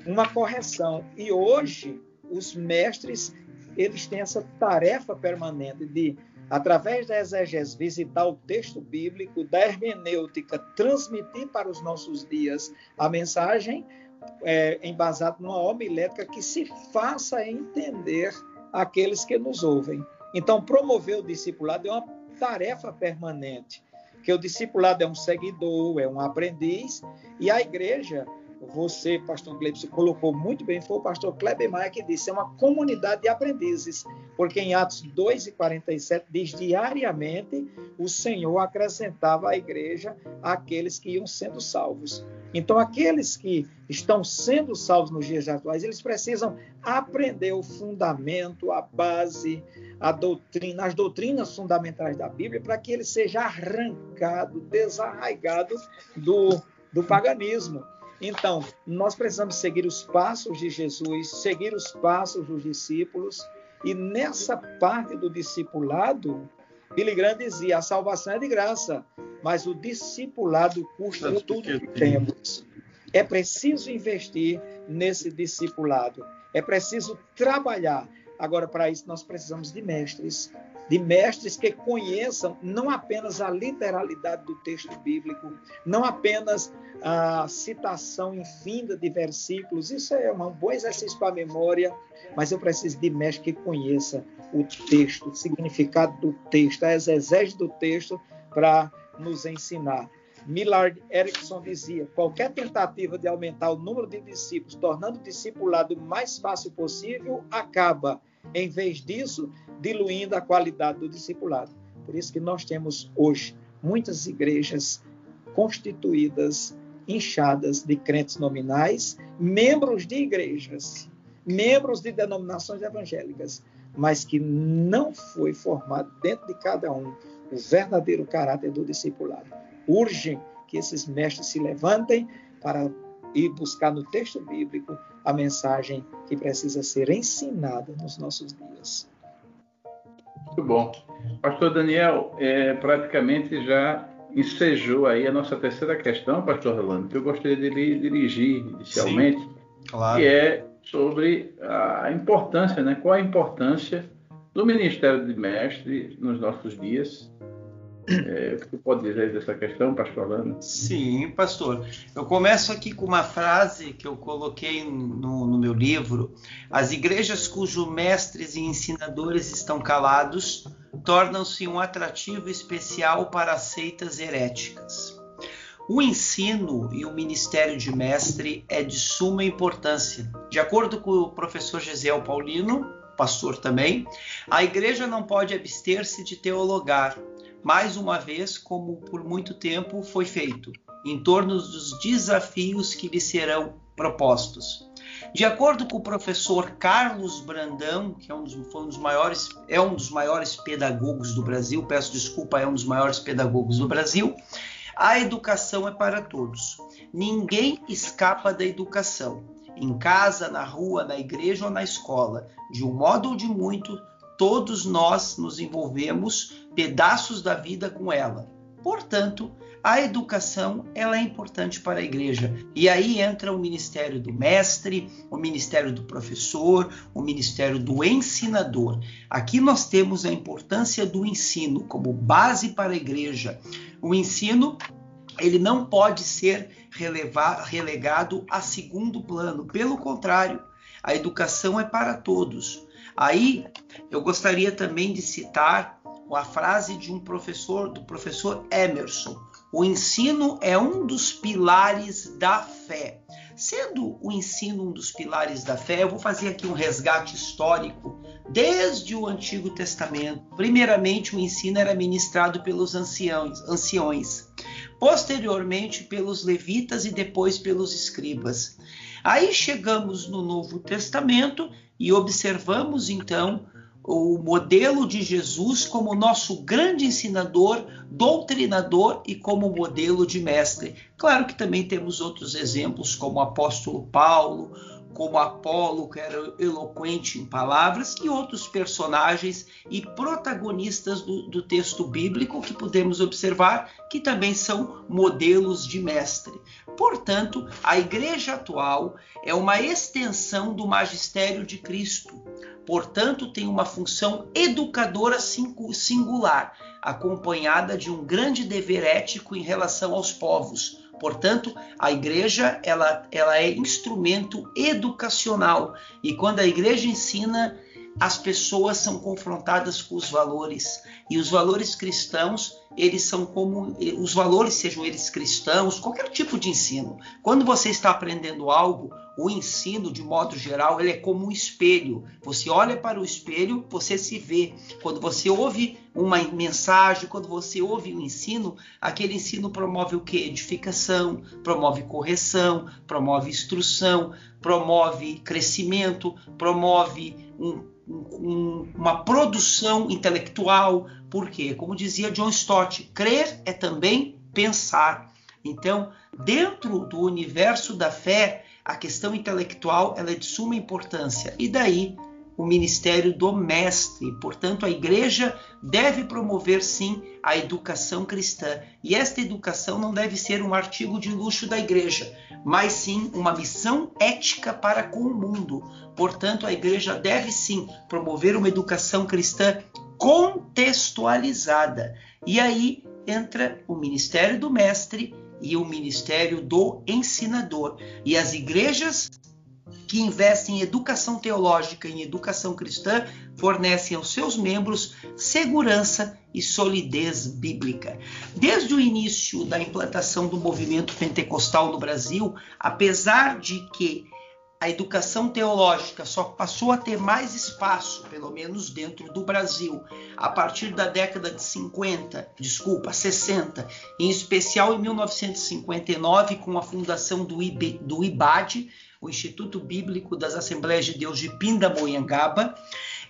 uma correção. E hoje os mestres eles têm essa tarefa permanente de através da exegese, visitar o texto bíblico, da hermenêutica, transmitir para os nossos dias a mensagem é, embasada numa homilética que se faça entender aqueles que nos ouvem. Então, promover o discipulado é uma tarefa permanente, que o discipulado é um seguidor, é um aprendiz, e a igreja você, pastor Cleber, colocou muito bem, foi o pastor Kleber Maia que disse, é uma comunidade de aprendizes, porque em Atos 2 e 47 diz, diariamente o Senhor acrescentava à igreja aqueles que iam sendo salvos. Então, aqueles que estão sendo salvos nos dias atuais, eles precisam aprender o fundamento, a base, a doutrina, as doutrinas fundamentais da Bíblia, para que ele seja arrancado, desarraigado do, do paganismo. Então, nós precisamos seguir os passos de Jesus, seguir os passos dos discípulos, e nessa parte do discipulado, Billy Graham dizia: a salvação é de graça, mas o discipulado custa tudo que temos. É preciso investir nesse discipulado, é preciso trabalhar. Agora, para isso, nós precisamos de mestres, de mestres que conheçam não apenas a literalidade do texto bíblico, não apenas a citação infinda de versículos, isso é um bom exercício para a memória, mas eu preciso de mestre que conheça o texto, o significado do texto, a exegese do texto para nos ensinar. Millard Erickson dizia: qualquer tentativa de aumentar o número de discípulos, tornando o discipulado o mais fácil possível, acaba, em vez disso, diluindo a qualidade do discipulado. Por isso que nós temos hoje muitas igrejas constituídas, inchadas de crentes nominais, membros de igrejas, membros de denominações evangélicas, mas que não foi formado dentro de cada um o verdadeiro caráter do discipulado. Urge que esses mestres se levantem para ir buscar no texto bíblico a mensagem que precisa ser ensinada nos nossos dias. Muito bom. Pastor Daniel, é, praticamente já ensejou aí a nossa terceira questão, pastor Rolando, que eu gostaria de lhe dirigir inicialmente, Sim, claro. que é sobre a importância, né? Qual a importância do Ministério de Mestre nos nossos dias é, o que você pode dizer dessa questão, pastor Lana? Sim, pastor. Eu começo aqui com uma frase que eu coloquei no, no meu livro. As igrejas cujos mestres e ensinadores estão calados tornam-se um atrativo especial para seitas heréticas. O ensino e o ministério de mestre é de suma importância. De acordo com o professor Gisel Paulino, pastor também, a igreja não pode abster-se de teologar, mais uma vez, como por muito tempo foi feito, em torno dos desafios que lhe serão propostos. De acordo com o professor Carlos Brandão, que é um, dos, um dos maiores, é um dos maiores pedagogos do Brasil, peço desculpa, é um dos maiores pedagogos do Brasil, a educação é para todos. Ninguém escapa da educação. Em casa, na rua, na igreja ou na escola. De um modo ou de muito, todos nós nos envolvemos pedaços da vida com ela. Portanto, a educação ela é importante para a igreja. E aí entra o ministério do mestre, o ministério do professor, o ministério do ensinador. Aqui nós temos a importância do ensino como base para a igreja. O ensino ele não pode ser relevar, relegado a segundo plano. Pelo contrário, a educação é para todos. Aí eu gostaria também de citar a frase de um professor, do professor Emerson. O ensino é um dos pilares da fé. Sendo o ensino um dos pilares da fé, eu vou fazer aqui um resgate histórico desde o Antigo Testamento. Primeiramente, o ensino era ministrado pelos anciãos, anciões, posteriormente pelos levitas e depois pelos escribas. Aí chegamos no Novo Testamento e observamos então o modelo de Jesus como nosso grande ensinador, doutrinador e como modelo de mestre. Claro que também temos outros exemplos, como o apóstolo Paulo, como Apolo, que era eloquente em palavras, e outros personagens e protagonistas do, do, texto bíblico que podemos observar que também são modelos de mestre. Portanto, a igreja atual é uma extensão do magistério de Cristo. Portanto, tem uma função educadora singular, acompanhada de um grande dever ético em relação aos povos Portanto, a igreja ela, ela é instrumento educacional. E quando a igreja ensina, as pessoas são confrontadas com os valores e os valores cristãos eles são como os valores sejam eles cristãos qualquer tipo de ensino quando você está aprendendo algo o ensino, de modo geral, ele é como um espelho. Você olha para o espelho, você se vê. Quando você ouve uma mensagem, quando você ouve um ensino, aquele ensino promove o que? Edificação, promove correção, promove instrução, promove crescimento, promove um, um, uma produção intelectual. Por quê? Como dizia John Stott, crer é também pensar. Então, dentro do universo da fé, a questão intelectual ela é de suma importância. E daí o ministério do mestre. Portanto, a igreja deve promover sim a educação cristã. E esta educação não deve ser um artigo de luxo da igreja, mas sim uma missão ética para com o mundo. Portanto, a igreja deve sim promover uma educação cristã contextualizada. E aí entra o ministério do mestre e o ministério do ensinador. E as igrejas que investem em educação teológica e em educação cristã fornecem aos seus membros segurança e solidez bíblica. Desde o início da implantação do movimento pentecostal no Brasil, apesar de que a educação teológica só passou a ter mais espaço, pelo menos dentro do Brasil, a partir da década de 50, desculpa, 60, em especial em 1959, com a fundação do, IB, do IBAD, o Instituto Bíblico das Assembleias de Deus de Pindamonhangaba.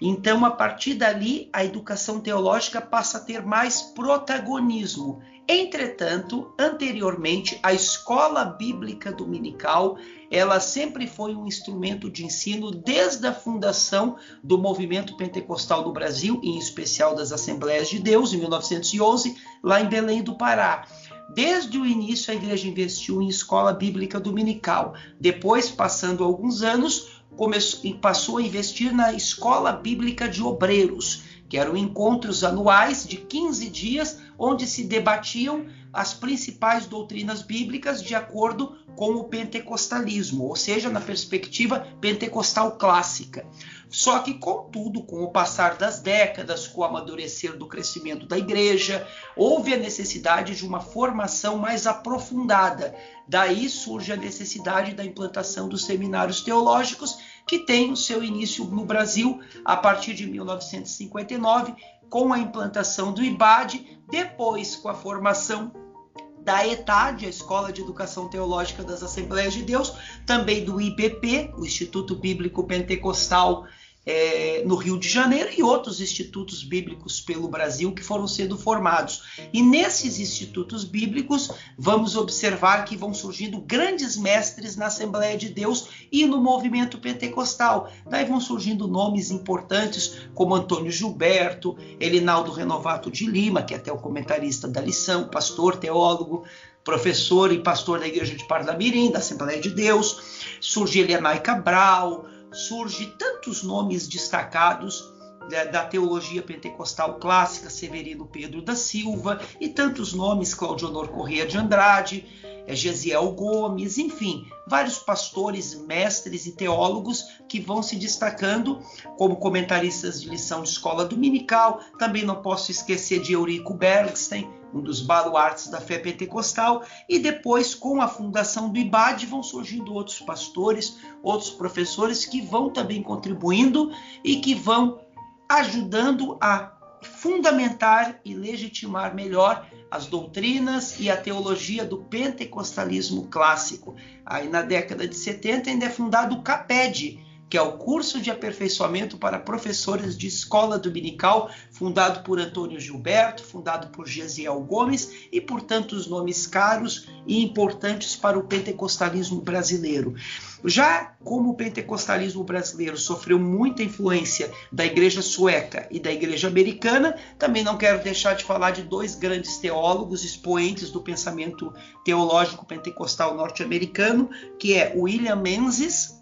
Então, a partir dali, a educação teológica passa a ter mais protagonismo. Entretanto, anteriormente, a escola bíblica dominical ela sempre foi um instrumento de ensino desde a fundação do movimento pentecostal no Brasil, em especial das Assembleias de Deus, em 1911, lá em Belém do Pará. Desde o início, a igreja investiu em escola bíblica dominical. Depois, passando alguns anos, começou, passou a investir na escola bíblica de obreiros, que eram encontros anuais de 15 dias, onde se debatiam as principais doutrinas bíblicas de acordo com o pentecostalismo, ou seja, na perspectiva pentecostal clássica. Só que, contudo, com o passar das décadas, com o amadurecer do crescimento da igreja, houve a necessidade de uma formação mais aprofundada. Daí surge a necessidade da implantação dos seminários teológicos, que tem o seu início no Brasil a partir de 1959, com a implantação do IBAD, depois com a formação da ETAD, a Escola de Educação Teológica das Assembleias de Deus, também do IBP, o Instituto Bíblico Pentecostal é, no Rio de Janeiro e outros institutos bíblicos pelo Brasil que foram sendo formados. E nesses institutos bíblicos, vamos observar que vão surgindo grandes mestres na Assembleia de Deus e no movimento pentecostal. Daí vão surgindo nomes importantes como Antônio Gilberto, Elinaldo Renovato de Lima, que é até o comentarista da lição, pastor, teólogo, professor e pastor da Igreja de Parlamirim, da Assembleia de Deus. Surge Elianai Cabral, surge tantos nomes destacados da teologia pentecostal clássica, Severino Pedro da Silva, e tantos nomes, Claudionor Corrêa de Andrade, é, Gesiel Gomes, enfim, vários pastores, mestres e teólogos que vão se destacando como comentaristas de lição de escola dominical. Também não posso esquecer de Eurico Bergstein, um dos baluartes da fé pentecostal, e depois, com a fundação do IBAD, vão surgindo outros pastores, outros professores que vão também contribuindo e que vão ajudando a fundamentar e legitimar melhor as doutrinas e a teologia do pentecostalismo clássico. Aí na década de 70 ainda é fundado o CAPED, que é o curso de aperfeiçoamento para professores de escola dominical, fundado por Antônio Gilberto, fundado por Gesiel Gomes e por tantos nomes caros e importantes para o pentecostalismo brasileiro. Já como o pentecostalismo brasileiro sofreu muita influência da igreja sueca e da igreja americana, também não quero deixar de falar de dois grandes teólogos, expoentes do pensamento teológico pentecostal norte-americano, que é William Menzies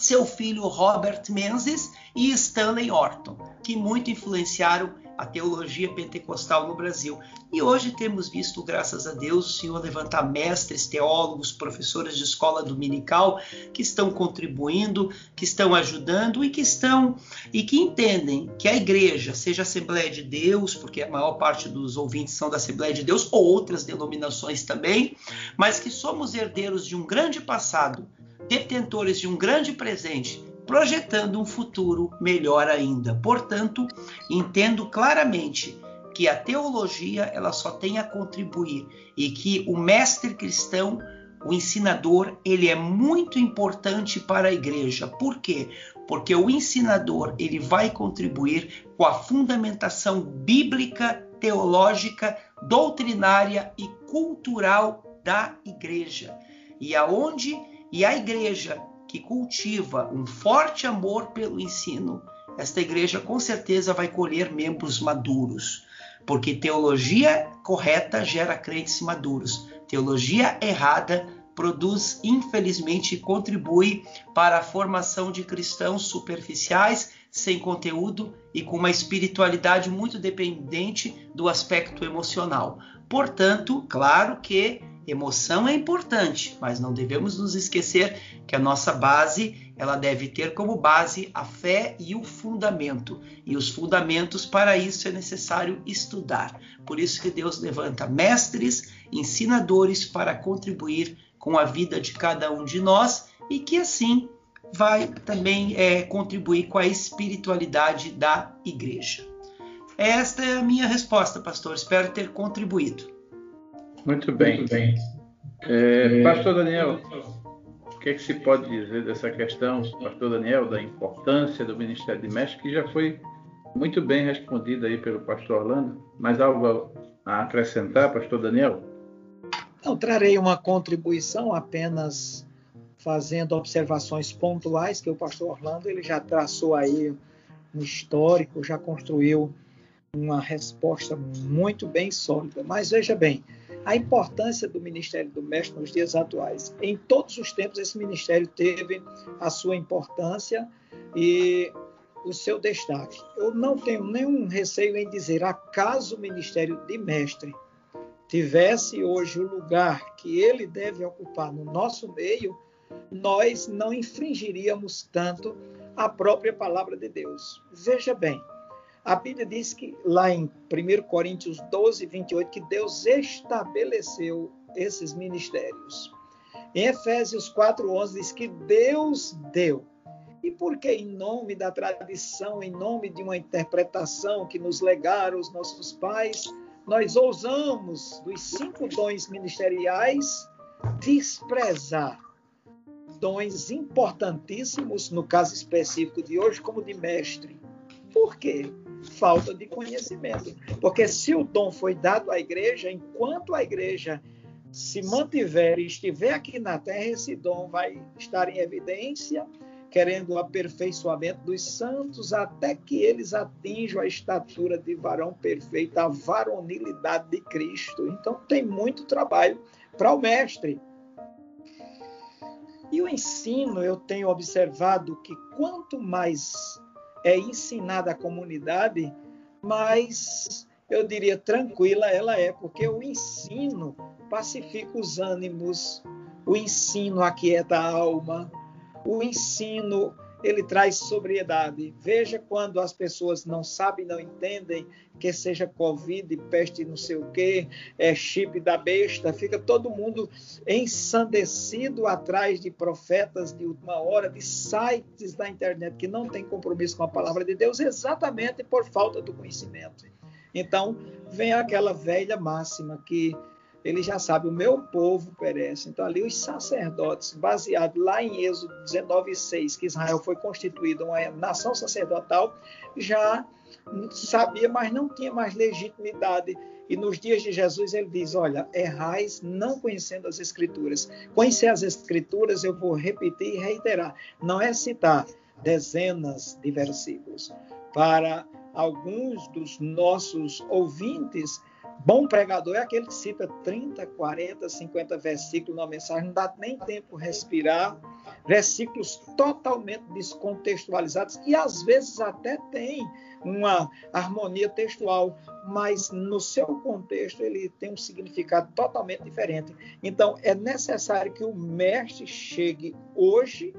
seu filho Robert Menzies e Stanley Orton, que muito influenciaram a teologia pentecostal no Brasil. E hoje temos visto, graças a Deus, o Senhor levantar mestres, teólogos, professores de escola dominical que estão contribuindo, que estão ajudando e que estão e que entendem que a igreja, seja a Assembleia de Deus, porque a maior parte dos ouvintes são da Assembleia de Deus, ou outras denominações também, mas que somos herdeiros de um grande passado detentores de um grande presente, projetando um futuro melhor ainda. Portanto, entendo claramente que a teologia ela só tem a contribuir e que o mestre cristão, o ensinador, ele é muito importante para a igreja. Por quê? Porque o ensinador ele vai contribuir com a fundamentação bíblica, teológica, doutrinária e cultural da igreja. E aonde e a igreja que cultiva um forte amor pelo ensino, esta igreja com certeza vai colher membros maduros, porque teologia correta gera crentes maduros, teologia errada produz, infelizmente, contribui para a formação de cristãos superficiais, sem conteúdo e com uma espiritualidade muito dependente do aspecto emocional. Portanto, claro que Emoção é importante, mas não devemos nos esquecer que a nossa base, ela deve ter como base a fé e o fundamento. E os fundamentos para isso é necessário estudar. Por isso que Deus levanta mestres, ensinadores para contribuir com a vida de cada um de nós e que assim vai também é, contribuir com a espiritualidade da igreja. Esta é a minha resposta, pastor. Espero ter contribuído. Muito bem. Muito bem. É, Pastor Daniel, o que, é que se pode dizer dessa questão, Pastor Daniel, da importância do Ministério de Mestre, que já foi muito bem respondida aí pelo Pastor Orlando. Mais algo a acrescentar, Pastor Daniel? Não, trarei uma contribuição apenas fazendo observações pontuais que o pastor Orlando ele já traçou aí um histórico, já construiu uma resposta muito bem sólida. Mas veja bem, a importância do Ministério do Mestre nos dias atuais. Em todos os tempos, esse ministério teve a sua importância e o seu destaque. Eu não tenho nenhum receio em dizer, acaso o Ministério de Mestre tivesse hoje o lugar que ele deve ocupar no nosso meio, nós não infringiríamos tanto a própria palavra de Deus. Veja bem, a Bíblia diz que lá em 1 Coríntios 12, 28, que Deus estabeleceu esses ministérios. Em Efésios 4, 11 diz que Deus deu. E porque em nome da tradição, em nome de uma interpretação que nos legaram os nossos pais, nós ousamos dos cinco dons ministeriais desprezar dons importantíssimos, no caso específico de hoje, como de mestre. Por quê? Falta de conhecimento. Porque se o dom foi dado à igreja, enquanto a igreja se mantiver e estiver aqui na terra, esse dom vai estar em evidência, querendo o aperfeiçoamento dos santos, até que eles atinjam a estatura de varão perfeito, a varonilidade de Cristo. Então, tem muito trabalho para o mestre. E o ensino, eu tenho observado que quanto mais é ensinada a comunidade, mais eu diria tranquila ela é, porque o ensino pacifica os ânimos, o ensino aquieta a alma, o ensino ele traz sobriedade. Veja quando as pessoas não sabem, não entendem, que seja Covid, peste não sei o quê, é chip da besta, fica todo mundo ensandecido atrás de profetas de última hora, de sites da internet que não têm compromisso com a palavra de Deus, exatamente por falta do conhecimento. Então, vem aquela velha máxima que ele já sabe, o meu povo perece. Então, ali os sacerdotes, baseado lá em Êxodo 19,6, que Israel foi constituído uma nação sacerdotal, já sabia, mas não tinha mais legitimidade. E nos dias de Jesus ele diz: Olha, errais não conhecendo as Escrituras. Conhecer as Escrituras, eu vou repetir e reiterar, não é citar dezenas de versículos. Para alguns dos nossos ouvintes, Bom pregador é aquele que cita 30, 40, 50 versículos na mensagem, não dá nem tempo respirar, versículos totalmente descontextualizados e às vezes até tem uma harmonia textual, mas no seu contexto ele tem um significado totalmente diferente. Então é necessário que o mestre chegue hoje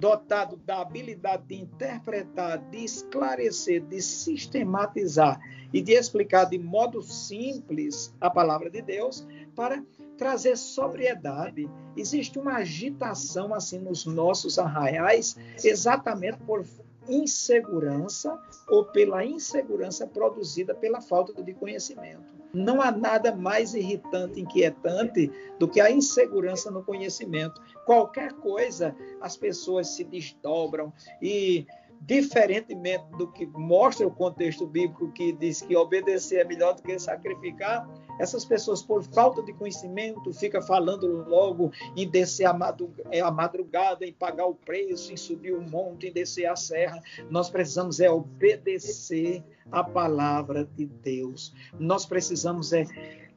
dotado da habilidade de interpretar, de esclarecer, de sistematizar e de explicar de modo simples a palavra de Deus para trazer sobriedade. Existe uma agitação assim nos nossos arraiais, exatamente por insegurança ou pela insegurança produzida pela falta de conhecimento. Não há nada mais irritante, inquietante do que a insegurança no conhecimento. Qualquer coisa, as pessoas se desdobram e diferentemente do que mostra o contexto bíblico que diz que obedecer é melhor do que sacrificar, essas pessoas, por falta de conhecimento, ficam falando logo em descer é, a madrugada, em pagar o preço, em subir o monte, em descer a serra. Nós precisamos é obedecer a palavra de Deus. Nós precisamos é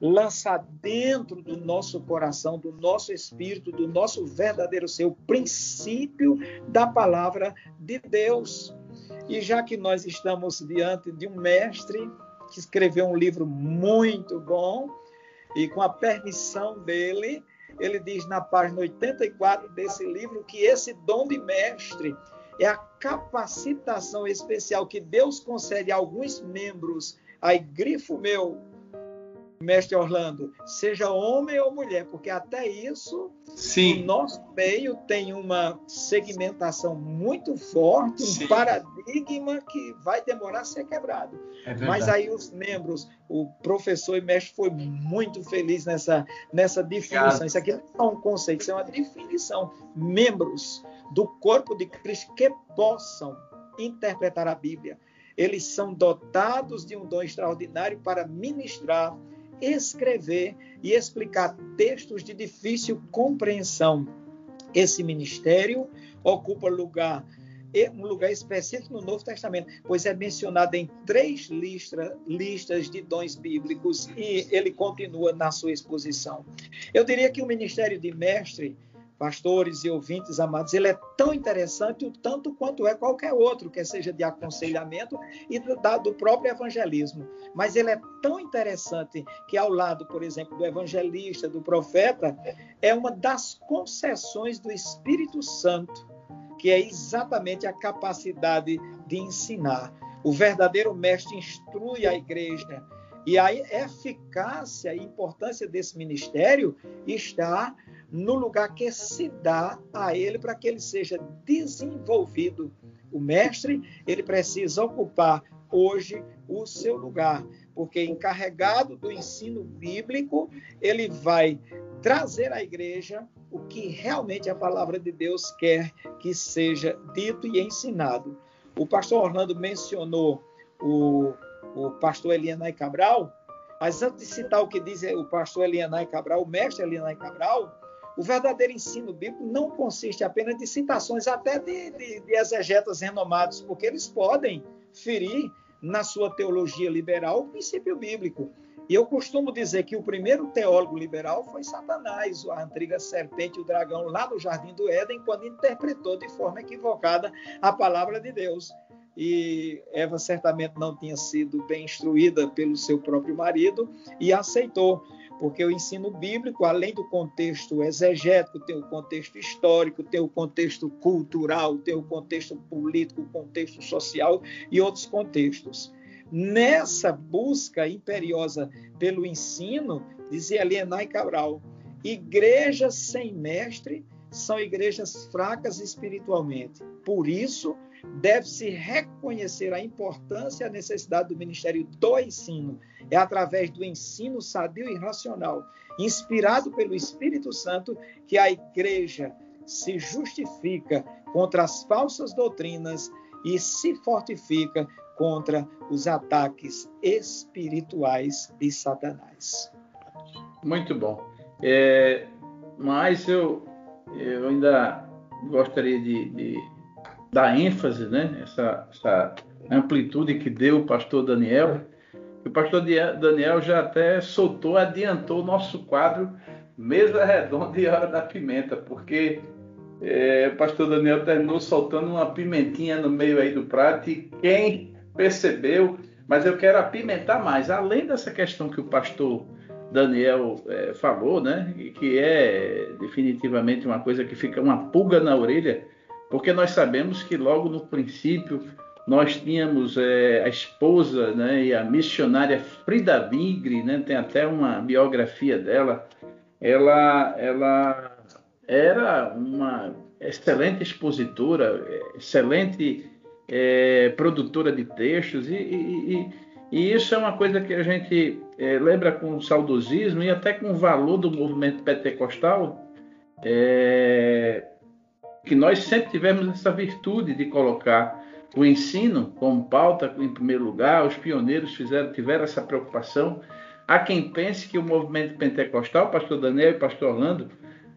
lançar dentro do nosso coração, do nosso espírito, do nosso verdadeiro ser, o princípio da palavra de Deus. E já que nós estamos diante de um mestre que escreveu um livro muito bom, e com a permissão dele, ele diz na página 84 desse livro que esse dom de mestre é a capacitação especial que Deus concede a alguns membros. Aí, grifo meu, mestre Orlando, seja homem ou mulher, porque até isso, Sim. no nosso meio tem uma segmentação muito forte, um Sim. paradigma que vai demorar a ser quebrado. É Mas aí os membros, o professor e mestre foi muito feliz nessa, nessa definição. Obrigado. Isso aqui não é um conceito, isso é uma definição. Membros do corpo de Cristo que possam interpretar a Bíblia. Eles são dotados de um dom extraordinário para ministrar escrever e explicar textos de difícil compreensão. Esse ministério ocupa lugar um lugar específico no Novo Testamento, pois é mencionado em três listra, listas de dons bíblicos e ele continua na sua exposição. Eu diria que o ministério de mestre pastores e ouvintes amados, ele é tão interessante o tanto quanto é qualquer outro, que seja de aconselhamento e do, do próprio evangelismo. Mas ele é tão interessante que, ao lado, por exemplo, do evangelista, do profeta, é uma das concessões do Espírito Santo, que é exatamente a capacidade de ensinar. O verdadeiro mestre instrui a igreja. E a eficácia e importância desse ministério está no lugar que se dá a ele para que ele seja desenvolvido. O mestre, ele precisa ocupar hoje o seu lugar, porque encarregado do ensino bíblico, ele vai trazer à igreja o que realmente a palavra de Deus quer que seja dito e ensinado. O pastor Orlando mencionou o, o pastor Elianai Cabral, mas antes de citar o que diz o pastor Elianai Cabral, o mestre Elianai Cabral, o verdadeiro ensino bíblico não consiste apenas de citações até de, de, de exegetas renomados, porque eles podem ferir na sua teologia liberal o princípio bíblico. E eu costumo dizer que o primeiro teólogo liberal foi Satanás, a antiga serpente, o dragão, lá no Jardim do Éden, quando interpretou de forma equivocada a palavra de Deus. E Eva certamente não tinha sido bem instruída pelo seu próprio marido e aceitou porque o ensino bíblico, além do contexto exegético, tem o contexto histórico, tem o contexto cultural, tem o contexto político, o contexto social e outros contextos. Nessa busca imperiosa pelo ensino, dizia Alienai Cabral, igrejas sem mestre são igrejas fracas espiritualmente. Por isso, deve-se reconhecer a importância e a necessidade do ministério do ensino. É através do ensino sadio e racional, inspirado pelo Espírito Santo, que a igreja se justifica contra as falsas doutrinas e se fortifica contra os ataques espirituais de Satanás. Muito bom. É, mas eu, eu ainda gostaria de, de dar ênfase, né? Essa, essa, amplitude que deu o pastor Daniel. O pastor Daniel já até soltou, adiantou o nosso quadro Mesa Redonda e Hora da Pimenta, porque é, o pastor Daniel terminou soltando uma pimentinha no meio aí do prato e quem percebeu, mas eu quero apimentar mais, além dessa questão que o pastor Daniel é, falou, né, que é definitivamente uma coisa que fica uma pulga na orelha, porque nós sabemos que logo no princípio nós tínhamos é, a esposa né, e a missionária Frida Vigre, né, tem até uma biografia dela. Ela, ela era uma excelente expositora, excelente é, produtora de textos, e, e, e, isso é uma coisa que a gente é, lembra com saudosismo e até com valor do movimento pentecostal. É, que nós sempre tivemos essa virtude de colocar o ensino como pauta em primeiro lugar, os pioneiros fizeram, tiveram essa preocupação. Há quem pense que o movimento pentecostal, pastor Daniel e pastor Orlando,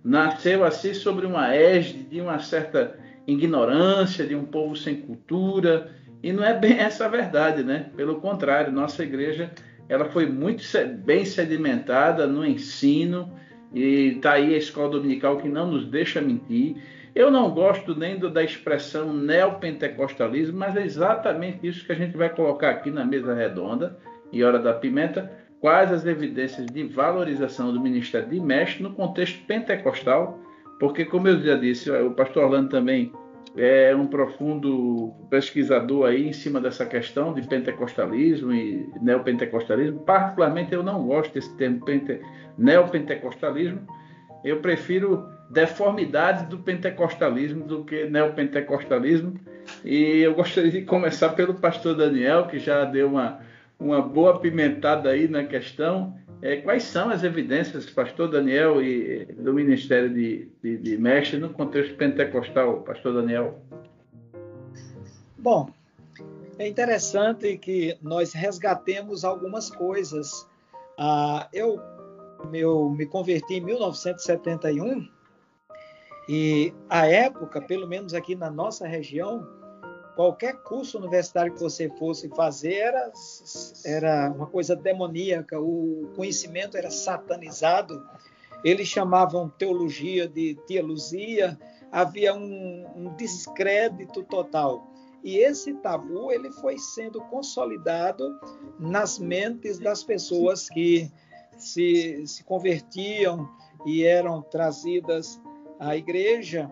nasceu assim sobre uma égide de uma certa ignorância, de um povo sem cultura, e não é bem essa a verdade, né? Pelo contrário, nossa igreja ela foi muito bem sedimentada no ensino, e está aí a escola dominical que não nos deixa mentir. Eu não gosto nem do, da expressão neopentecostalismo, mas é exatamente isso que a gente vai colocar aqui na mesa redonda e hora da pimenta. Quais as evidências de valorização do ministério de mestre no contexto pentecostal? Porque, como eu já disse, o pastor Orlando também é um profundo pesquisador aí em cima dessa questão de pentecostalismo e neopentecostalismo. Particularmente, eu não gosto desse termo pente, neopentecostalismo. Eu prefiro deformidades do pentecostalismo do que neopentecostalismo. E eu gostaria de começar pelo pastor Daniel, que já deu uma, uma boa pimentada aí na questão. É, quais são as evidências, pastor Daniel, e do Ministério de, de, de Mestre no contexto pentecostal, pastor Daniel? Bom, é interessante que nós resgatemos algumas coisas. Ah, eu, eu me converti em 1971 e a época, pelo menos aqui na nossa região, qualquer curso universitário que você fosse fazer era, era uma coisa demoníaca, o conhecimento era satanizado, eles chamavam teologia de teologia, havia um, um descrédito total. E esse tabu ele foi sendo consolidado nas mentes das pessoas que se, se convertiam e eram trazidas a igreja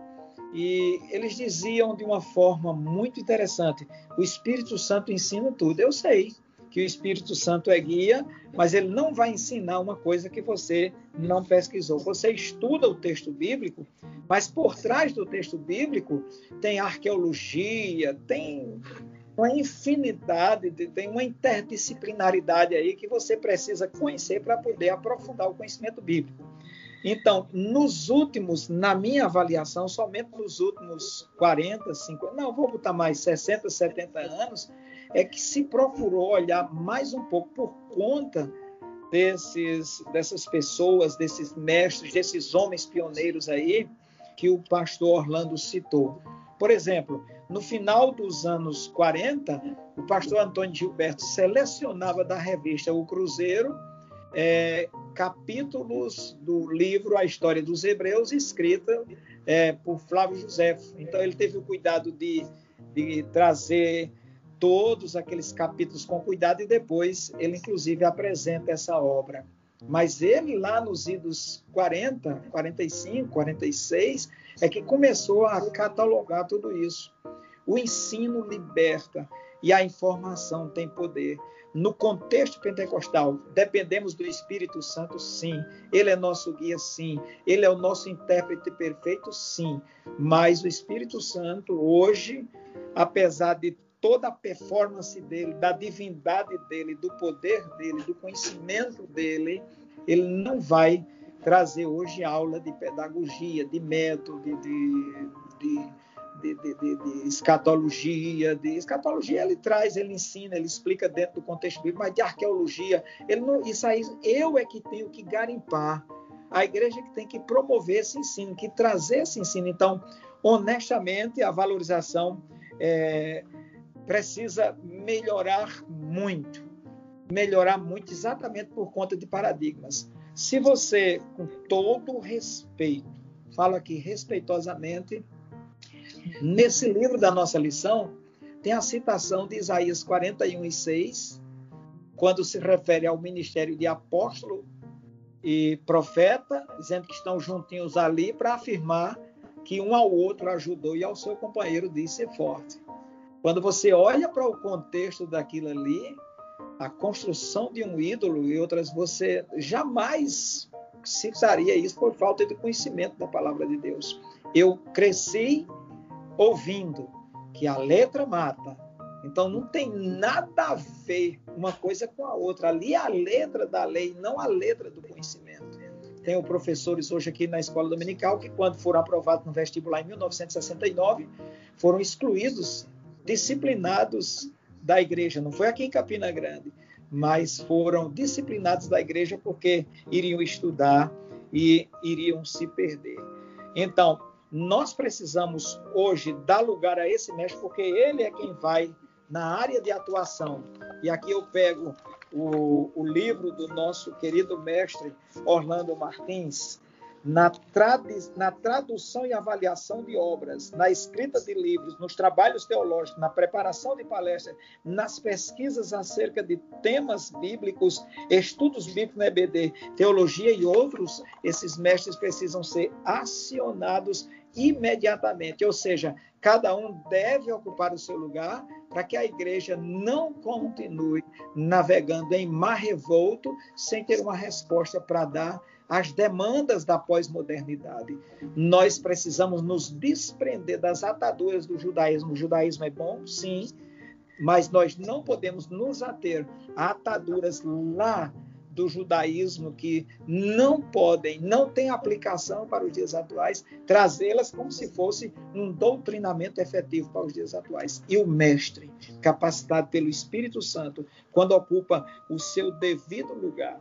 e eles diziam de uma forma muito interessante: o Espírito Santo ensina tudo. Eu sei que o Espírito Santo é guia, mas ele não vai ensinar uma coisa que você não pesquisou. Você estuda o texto bíblico, mas por trás do texto bíblico tem arqueologia, tem uma infinidade, de, tem uma interdisciplinaridade aí que você precisa conhecer para poder aprofundar o conhecimento bíblico. Então, nos últimos, na minha avaliação, somente nos últimos 40, 50, não, vou botar mais 60, 70 anos, é que se procurou olhar mais um pouco por conta desses, dessas pessoas, desses mestres, desses homens pioneiros aí que o pastor Orlando citou. Por exemplo, no final dos anos 40, o pastor Antônio Gilberto selecionava da revista O Cruzeiro é, capítulos do livro A História dos Hebreus, escrita é, por Flávio José. Então, ele teve o cuidado de, de trazer todos aqueles capítulos com cuidado e depois ele, inclusive, apresenta essa obra. Mas ele, lá nos idos 40, 45, 46, é que começou a catalogar tudo isso. O ensino liberta e a informação tem poder. No contexto pentecostal, dependemos do Espírito Santo, sim. Ele é nosso guia, sim. Ele é o nosso intérprete perfeito, sim. Mas o Espírito Santo, hoje, apesar de toda a performance dele, da divindade dele, do poder dele, do conhecimento dele, ele não vai trazer hoje aula de pedagogia, de método, de, de, de de, de, escatologia, de escatologia ele traz, ele ensina, ele explica dentro do contexto bíblico, mas de arqueologia, ele não, isso aí eu é que tenho que garimpar. A igreja que tem que promover esse ensino, que trazer esse ensino. Então, honestamente, a valorização é, precisa melhorar muito, melhorar muito exatamente por conta de paradigmas. Se você, com todo respeito, falo aqui respeitosamente, Nesse livro da nossa lição, tem a citação de Isaías 41 e 6, quando se refere ao ministério de apóstolo e profeta, dizendo que estão juntinhos ali para afirmar que um ao outro ajudou e ao seu companheiro disse forte. Quando você olha para o contexto daquilo ali, a construção de um ídolo e outras, você jamais citaria isso por falta de conhecimento da palavra de Deus. Eu cresci ouvindo que a letra mata. Então não tem nada a ver uma coisa com a outra. Ali é a letra da lei, não a letra do conhecimento. Tenho professores hoje aqui na escola dominical que, quando foram aprovados no vestibular em 1969, foram excluídos, disciplinados da igreja. Não foi aqui em Campina Grande, mas foram disciplinados da igreja porque iriam estudar e iriam se perder. Então, nós precisamos hoje dar lugar a esse mestre, porque ele é quem vai na área de atuação. E aqui eu pego o, o livro do nosso querido mestre Orlando Martins, na, na tradução e avaliação de obras, na escrita de livros, nos trabalhos teológicos, na preparação de palestras, nas pesquisas acerca de temas bíblicos, estudos bíblicos na EBD, teologia e outros, esses mestres precisam ser acionados imediatamente, ou seja, cada um deve ocupar o seu lugar para que a igreja não continue navegando em mar revolto sem ter uma resposta para dar às demandas da pós-modernidade. Nós precisamos nos desprender das ataduras do judaísmo. O judaísmo é bom, sim, mas nós não podemos nos ater a ataduras lá do judaísmo que não podem, não têm aplicação para os dias atuais, trazê-las como se fosse um doutrinamento efetivo para os dias atuais. E o mestre, capacitado pelo Espírito Santo, quando ocupa o seu devido lugar,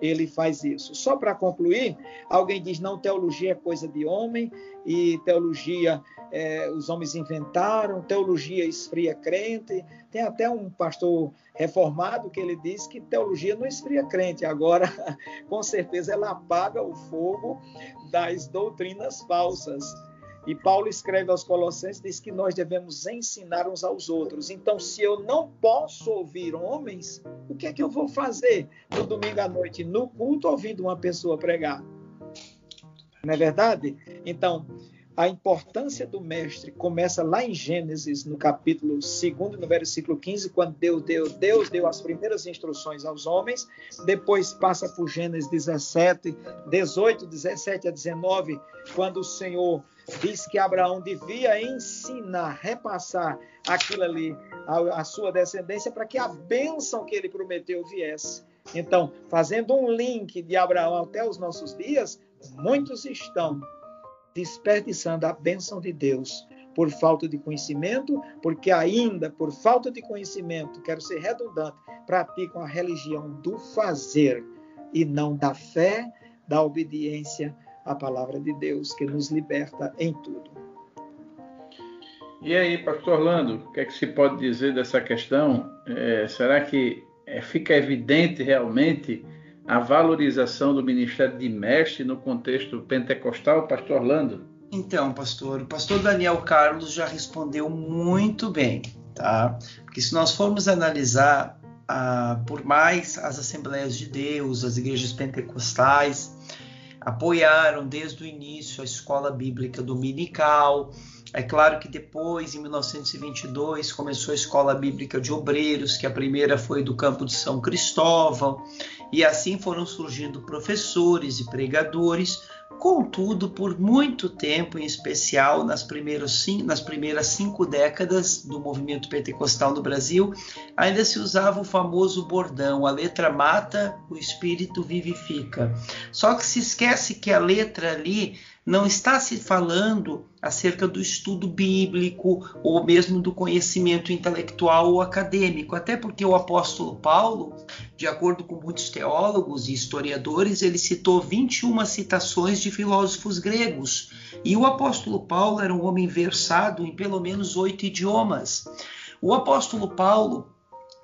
ele faz isso. Só para concluir, alguém diz: não, teologia é coisa de homem, e teologia é, os homens inventaram, teologia esfria crente. Tem até um pastor reformado que ele diz que teologia não esfria crente, agora, com certeza, ela apaga o fogo das doutrinas falsas. E Paulo escreve aos Colossenses, diz que nós devemos ensinar uns aos outros. Então, se eu não posso ouvir homens, o que é que eu vou fazer no domingo à noite, no culto, ouvindo uma pessoa pregar? Não é verdade? Então, a importância do mestre começa lá em Gênesis, no capítulo 2, no versículo 15, quando Deus deu, Deus deu as primeiras instruções aos homens, depois passa por Gênesis 17, 18, 17 a 19, quando o Senhor diz que Abraão devia ensinar, repassar aquilo ali à, à sua descendência para que a bênção que ele prometeu viesse. Então, fazendo um link de Abraão até os nossos dias, muitos estão desperdiçando a bênção de Deus por falta de conhecimento, porque ainda por falta de conhecimento, quero ser redundante, praticam a religião do fazer e não da fé, da obediência à palavra de Deus, que nos liberta em tudo. E aí, pastor Orlando, o que é que se pode dizer dessa questão? É, será que é, fica evidente realmente a valorização do ministério de mestre no contexto pentecostal, pastor Orlando? Então, pastor, o pastor Daniel Carlos já respondeu muito bem, tá? Porque se nós formos analisar, ah, por mais as Assembleias de Deus, as igrejas pentecostais, apoiaram desde o início a escola bíblica dominical. É claro que depois, em 1922, começou a escola bíblica de obreiros, que a primeira foi do campo de São Cristóvão, e assim foram surgindo professores e pregadores Contudo, por muito tempo, em especial nas, cinco, nas primeiras cinco décadas do movimento pentecostal no Brasil, ainda se usava o famoso bordão: a letra mata, o espírito vivifica. Só que se esquece que a letra ali não está se falando acerca do estudo bíblico ou mesmo do conhecimento intelectual ou acadêmico, até porque o apóstolo Paulo, de acordo com muitos teólogos e historiadores, ele citou 21 citações de filósofos gregos, e o apóstolo Paulo era um homem versado em pelo menos oito idiomas. O apóstolo Paulo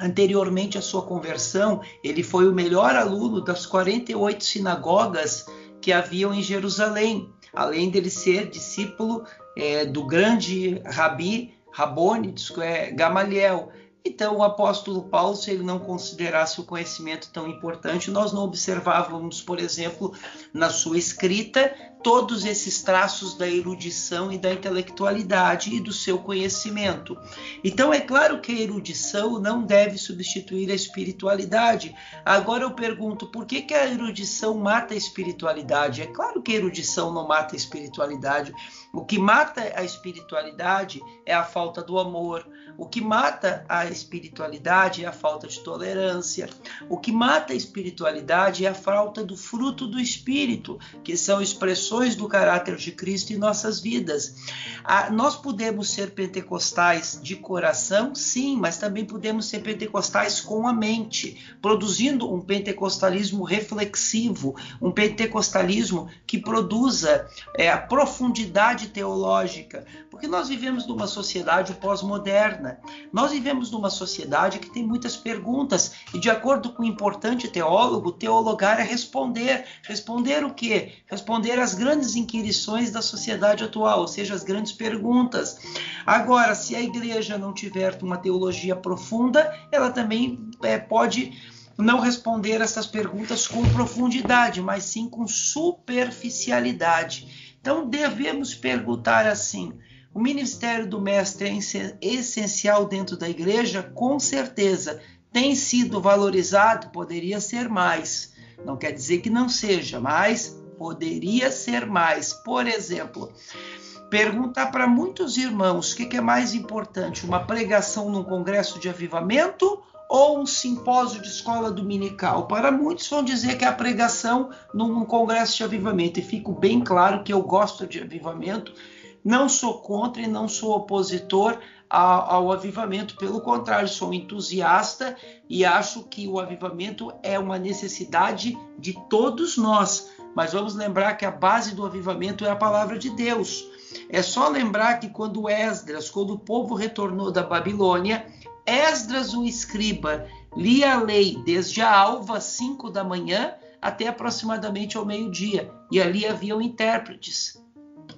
Anteriormente à sua conversão, ele foi o melhor aluno das 48 sinagogas que haviam em Jerusalém além dele ser discípulo é, do grande Rabi Rabone, é, Gamaliel. Então, o apóstolo Paulo, se ele não considerasse o conhecimento tão importante, nós não observávamos, por exemplo, na sua escrita, todos esses traços da erudição e da intelectualidade e do seu conhecimento. Então, é claro que a erudição não deve substituir a espiritualidade. Agora eu pergunto, por que, que a erudição mata a espiritualidade? É claro que a erudição não mata a espiritualidade. O que mata a espiritualidade é a falta do amor. O que mata a espiritualidade é a falta de tolerância. O que mata a espiritualidade é a falta do fruto do espírito, que são expressões expressões do caráter de Cristo em nossas vidas. Ah, nós podemos ser pentecostais de coração, sim, mas também podemos ser pentecostais com a mente, produzindo um pentecostalismo reflexivo, um pentecostalismo que produza é, a profundidade teológica, porque nós vivemos numa sociedade pós-moderna, nós vivemos numa sociedade que tem muitas perguntas, e de acordo com o um importante teólogo, teologar é responder. Responder o quê? Responder às grandes inquirições da sociedade atual, ou seja, as grandes perguntas. Agora, se a igreja não tiver uma teologia profunda, ela também é, pode não responder essas perguntas com profundidade, mas sim com superficialidade. Então devemos perguntar assim: o ministério do mestre é essencial dentro da igreja? Com certeza. Tem sido valorizado? Poderia ser mais. Não quer dizer que não seja, mas poderia ser mais. Por exemplo, perguntar para muitos irmãos o que, é mais importante: uma pregação num congresso de avivamento ou um simpósio de escola dominical? Para muitos vão dizer que é a pregação num congresso de avivamento, e fico bem claro que eu gosto de avivamento. Não sou contra e não sou opositor ao, ao, avivamento, pelo contrário, sou entusiasta e acho que o avivamento é uma necessidade de todos nós. Mas vamos lembrar que a base do avivamento é a palavra de Deus. É só lembrar que quando Esdras, quando o povo retornou da Babilônia, Esdras, o escriba, lia a lei desde a alva, 5 da manhã, até aproximadamente ao meio-dia. E ali haviam intérpretes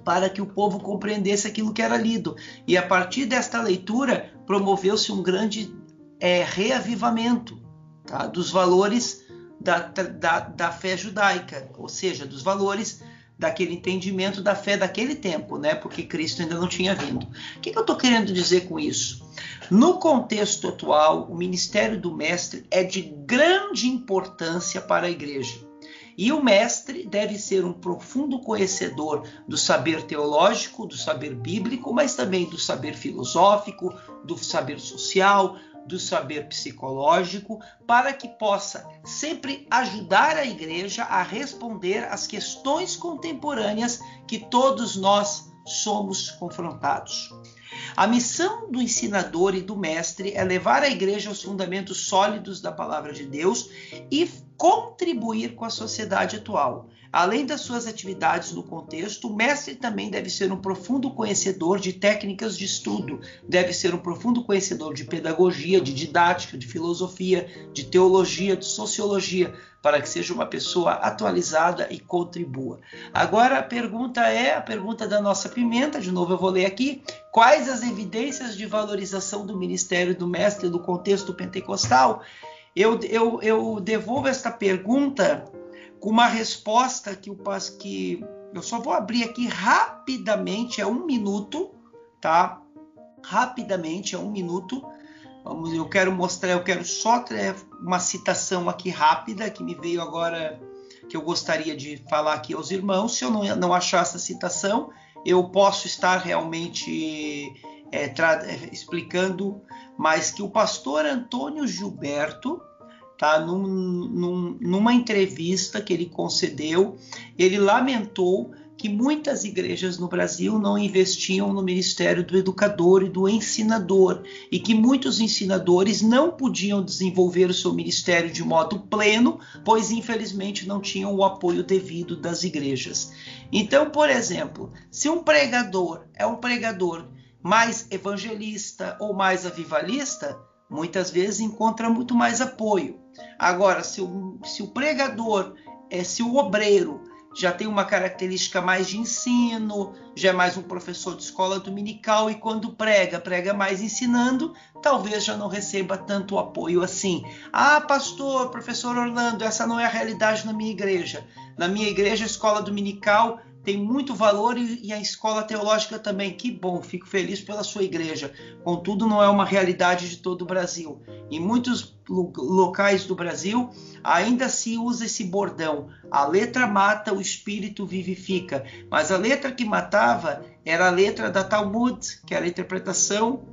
para que o povo compreendesse aquilo que era lido. E a partir desta leitura, promoveu-se um grande é, reavivamento tá, dos valores da, da, da fé judaica, ou seja, dos valores daquele entendimento da fé daquele tempo, né? Porque Cristo ainda não tinha vindo. O que, que eu estou querendo dizer com isso? No contexto atual, o ministério do mestre é de grande importância para a igreja. E o mestre deve ser um profundo conhecedor do saber teológico, do saber bíblico, mas também do saber filosófico, do saber social, do saber psicológico, para que possa sempre ajudar a igreja a responder às questões contemporâneas que todos nós somos confrontados. A missão do ensinador e do mestre é levar a igreja aos fundamentos sólidos da palavra de Deus e contribuir com a sociedade atual. Além das suas atividades no contexto, o mestre também deve ser um profundo conhecedor de técnicas de estudo, deve ser um profundo conhecedor de pedagogia, de didática, de filosofia, de teologia, de sociologia, para que seja uma pessoa atualizada e contribua. Agora a pergunta é a pergunta da nossa pimenta, de novo eu vou ler aqui. Quais as evidências de valorização do ministério do mestre no contexto pentecostal? Eu, eu, eu devolvo esta pergunta com uma resposta que o que eu só vou abrir aqui rapidamente, é um minuto, tá? Rapidamente, é um minuto. Vamos, eu quero mostrar, eu quero só uma citação aqui rápida que me veio agora que eu gostaria de falar aqui aos irmãos. Se eu não, não achar essa citação, eu posso estar realmente é, explicando, mas que o pastor Antônio Gilberto, tá? Num, num, numa entrevista que ele concedeu, ele lamentou que muitas igrejas no Brasil não investiam no ministério do educador e do ensinador, e que muitos ensinadores não podiam desenvolver o seu ministério de modo pleno, pois infelizmente não tinham o apoio devido das igrejas. Então, por exemplo, se um pregador é um pregador mais evangelista ou mais avivalista, muitas vezes encontra muito mais apoio. Agora, se o, se o pregador, é, se o obreiro já tem uma característica mais de ensino, já é mais um professor de escola dominical e quando prega, prega mais ensinando, talvez já não receba tanto apoio assim. Ah, pastor, professor Orlando, essa não é a realidade na minha igreja. Na minha igreja, escola dominical, tem muito valor e, e, a escola teológica também. Que bom, fico feliz pela sua igreja. Contudo, não é uma realidade de todo o Brasil. Em muitos locais do Brasil, ainda se usa esse bordão: a letra mata, o espírito vivifica. Mas a letra que matava era a letra da Talmud, que era a interpretação,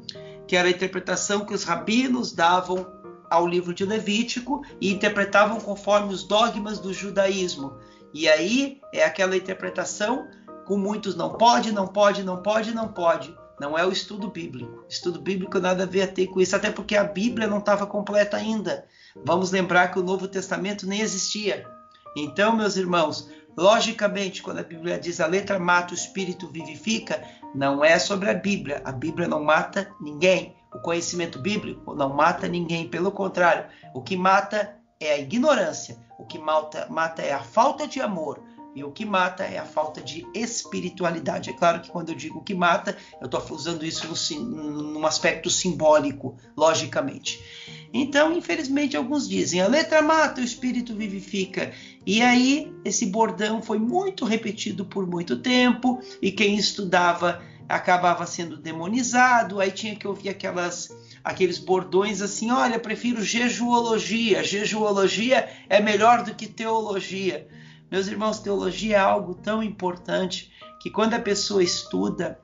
que era a interpretação que os rabinos davam ao livro de Levítico e interpretavam conforme os dogmas do judaísmo. E aí é aquela interpretação com muitos não pode, não pode, não pode, não pode. Não é o estudo bíblico. Estudo bíblico nada a ver a ter com isso, até porque a Bíblia não estava completa ainda. Vamos lembrar que o Novo Testamento nem existia. Então, meus irmãos, logicamente, quando a Bíblia diz a letra mata, o espírito vivifica, não é sobre a Bíblia. A Bíblia não mata ninguém. O conhecimento bíblico não mata ninguém. Pelo contrário, o que mata é a ignorância. O que mata, mata é a falta de amor. E o que mata é a falta de espiritualidade. É claro que quando eu digo que mata, eu estou usando isso no, num aspecto simbólico, logicamente. Então, infelizmente, alguns dizem: a letra mata, o espírito vivifica. E aí, esse bordão foi muito repetido por muito tempo, e quem estudava acabava sendo demonizado, aí tinha que ouvir aquelas aqueles bordões assim, olha, prefiro jejuologia, jejuologia é melhor do que teologia. Meus irmãos, teologia é algo tão importante que quando a pessoa estuda,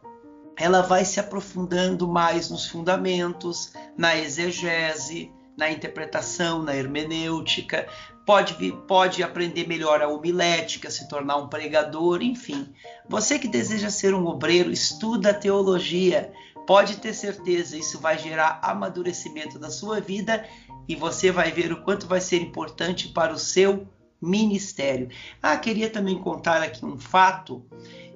ela vai se aprofundando mais nos fundamentos, na exegese, na interpretação, na hermenêutica, pode, pode aprender melhor a homilética, se tornar um pregador, enfim. Você que deseja ser um obreiro, estuda teologia, pode ter certeza, isso vai gerar amadurecimento na sua vida e você vai ver o quanto vai ser importante para o seu ministério. Ah, queria também contar aqui um fato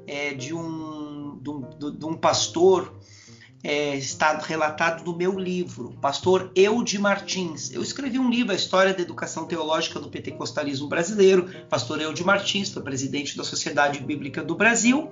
é, de, um, de, um, de um pastor é, está relatado no meu livro, Pastor Eude Martins. Eu escrevi um livro, A História da Educação Teológica do Pentecostalismo Brasileiro. Pastor Eude Martins foi presidente da Sociedade Bíblica do Brasil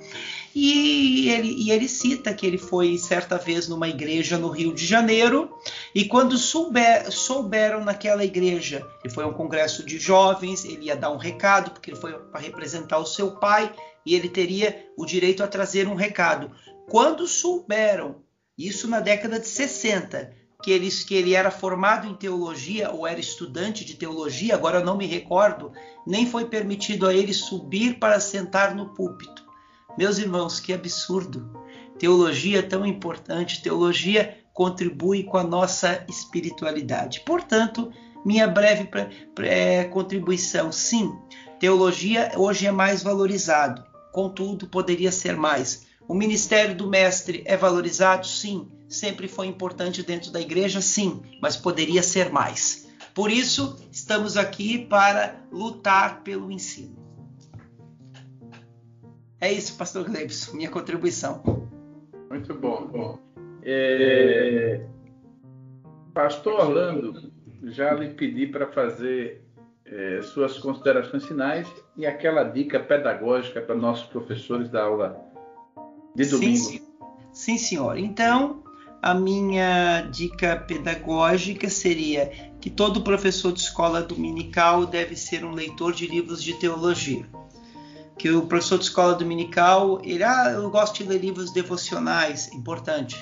e ele, e ele cita que ele foi certa vez numa igreja no Rio de Janeiro e quando souber, souberam naquela igreja, ele foi um congresso de jovens, ele ia dar um recado porque ele foi para representar o seu pai e ele teria o direito a trazer um recado. Quando souberam isso na década de 60. que ele, que ele era formado em teologia ou era estudante de teologia, agora eu não me recordo, nem foi permitido a ele subir para sentar no púlpito. Meus irmãos, que absurdo! Teologia tão importante, teologia contribui com a nossa espiritualidade. Portanto, minha breve é, contribuição, sim, teologia hoje é mais valorizado, contudo, poderia ser mais. O ministério do mestre é valorizado? Sim. Sempre foi importante dentro da igreja? Sim, mas poderia ser mais. Por isso, estamos aqui para lutar pelo ensino. É isso, Pastor Glebson, minha contribuição. Muito bom. É... Pastor Orlando, já lhe pedi para fazer é, suas considerações finais e aquela dica pedagógica para nossos professores da aula de domingo. Sim, sim, senhor. Então, a minha dica pedagógica seria que todo professor de escola dominical deve ser um leitor de livros de teologia. Que o professor de escola dominical, ele, ah, eu gosto de ler livros devocionais, importante,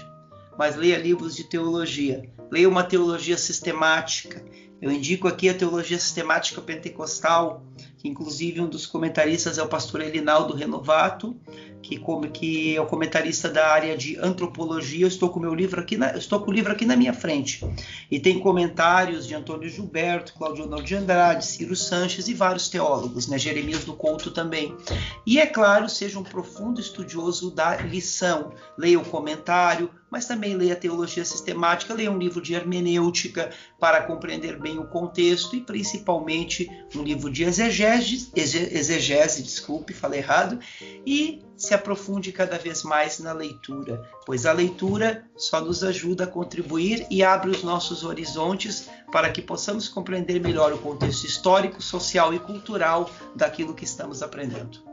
mas leia livros de teologia. Leia uma teologia sistemática. Eu indico aqui a teologia sistemática pentecostal, que inclusive um dos comentaristas é o pastor Elinaldo Renovato, que, como, que é o comentarista da área de antropologia. Eu estou com meu livro aqui, na, estou com o livro aqui na minha frente. E tem comentários de Antônio Gilberto, Claudio Arnaldo de Andrade, Ciro Sanches e vários teólogos, né? Jeremias do Couto também. E é claro, seja um profundo estudioso da lição. Leia o comentário, mas também leia teologia sistemática, leia um livro de hermenêutica para compreender bem o contexto e principalmente um livro de exegese, exegese, desculpe, falei errado, e se aprofunde cada vez mais na leitura, pois a leitura só nos ajuda a contribuir e abre os nossos horizontes para que possamos compreender melhor o contexto histórico, social e cultural daquilo que estamos aprendendo.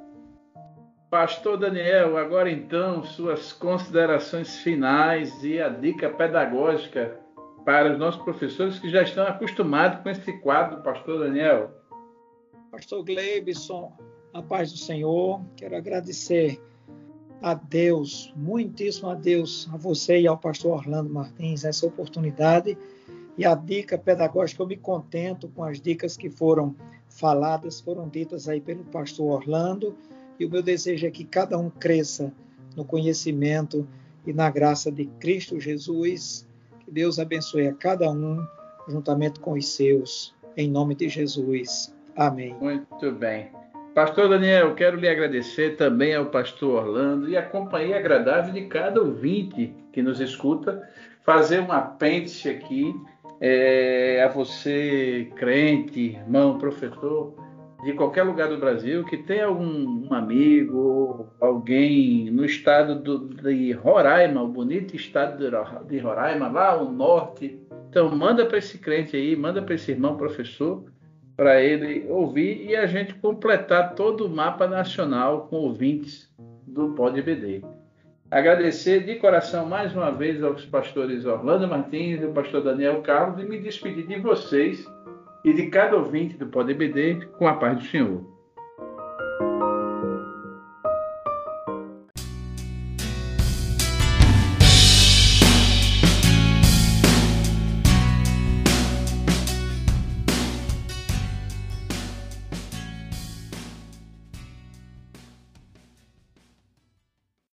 Pastor Daniel, agora então suas considerações finais e a dica pedagógica para os nossos professores que já estão acostumados com esse quadro, Pastor Daniel. Pastor Gleibson, a paz do Senhor, quero agradecer a Deus, muitíssimo a Deus, a você e ao pastor Orlando Martins, essa oportunidade e a dica pedagógica. Eu me contento com as dicas que foram faladas, foram ditas aí pelo pastor Orlando e o meu desejo é que cada um cresça no conhecimento e na graça de Cristo Jesus. Que Deus abençoe a cada um, juntamente com os seus, em nome de Jesus. Amém. Muito bem. Pastor Daniel, quero lhe agradecer também ao pastor Orlando e a companhia agradável de cada ouvinte que nos escuta, fazer um apêndice aqui é, a você, crente, irmão, professor, de qualquer lugar do Brasil que tem algum um amigo, alguém no estado do, de Roraima, o bonito estado de Roraima, lá ao norte. Então, manda para esse crente aí, manda para esse irmão professor, para ele ouvir e a gente completar todo o mapa nacional com ouvintes do Pod BD. Agradecer de coração mais uma vez aos pastores Orlando Martins e o pastor Daniel Carlos e me despedir de vocês e de cada ouvinte do PodBD com a paz do Senhor.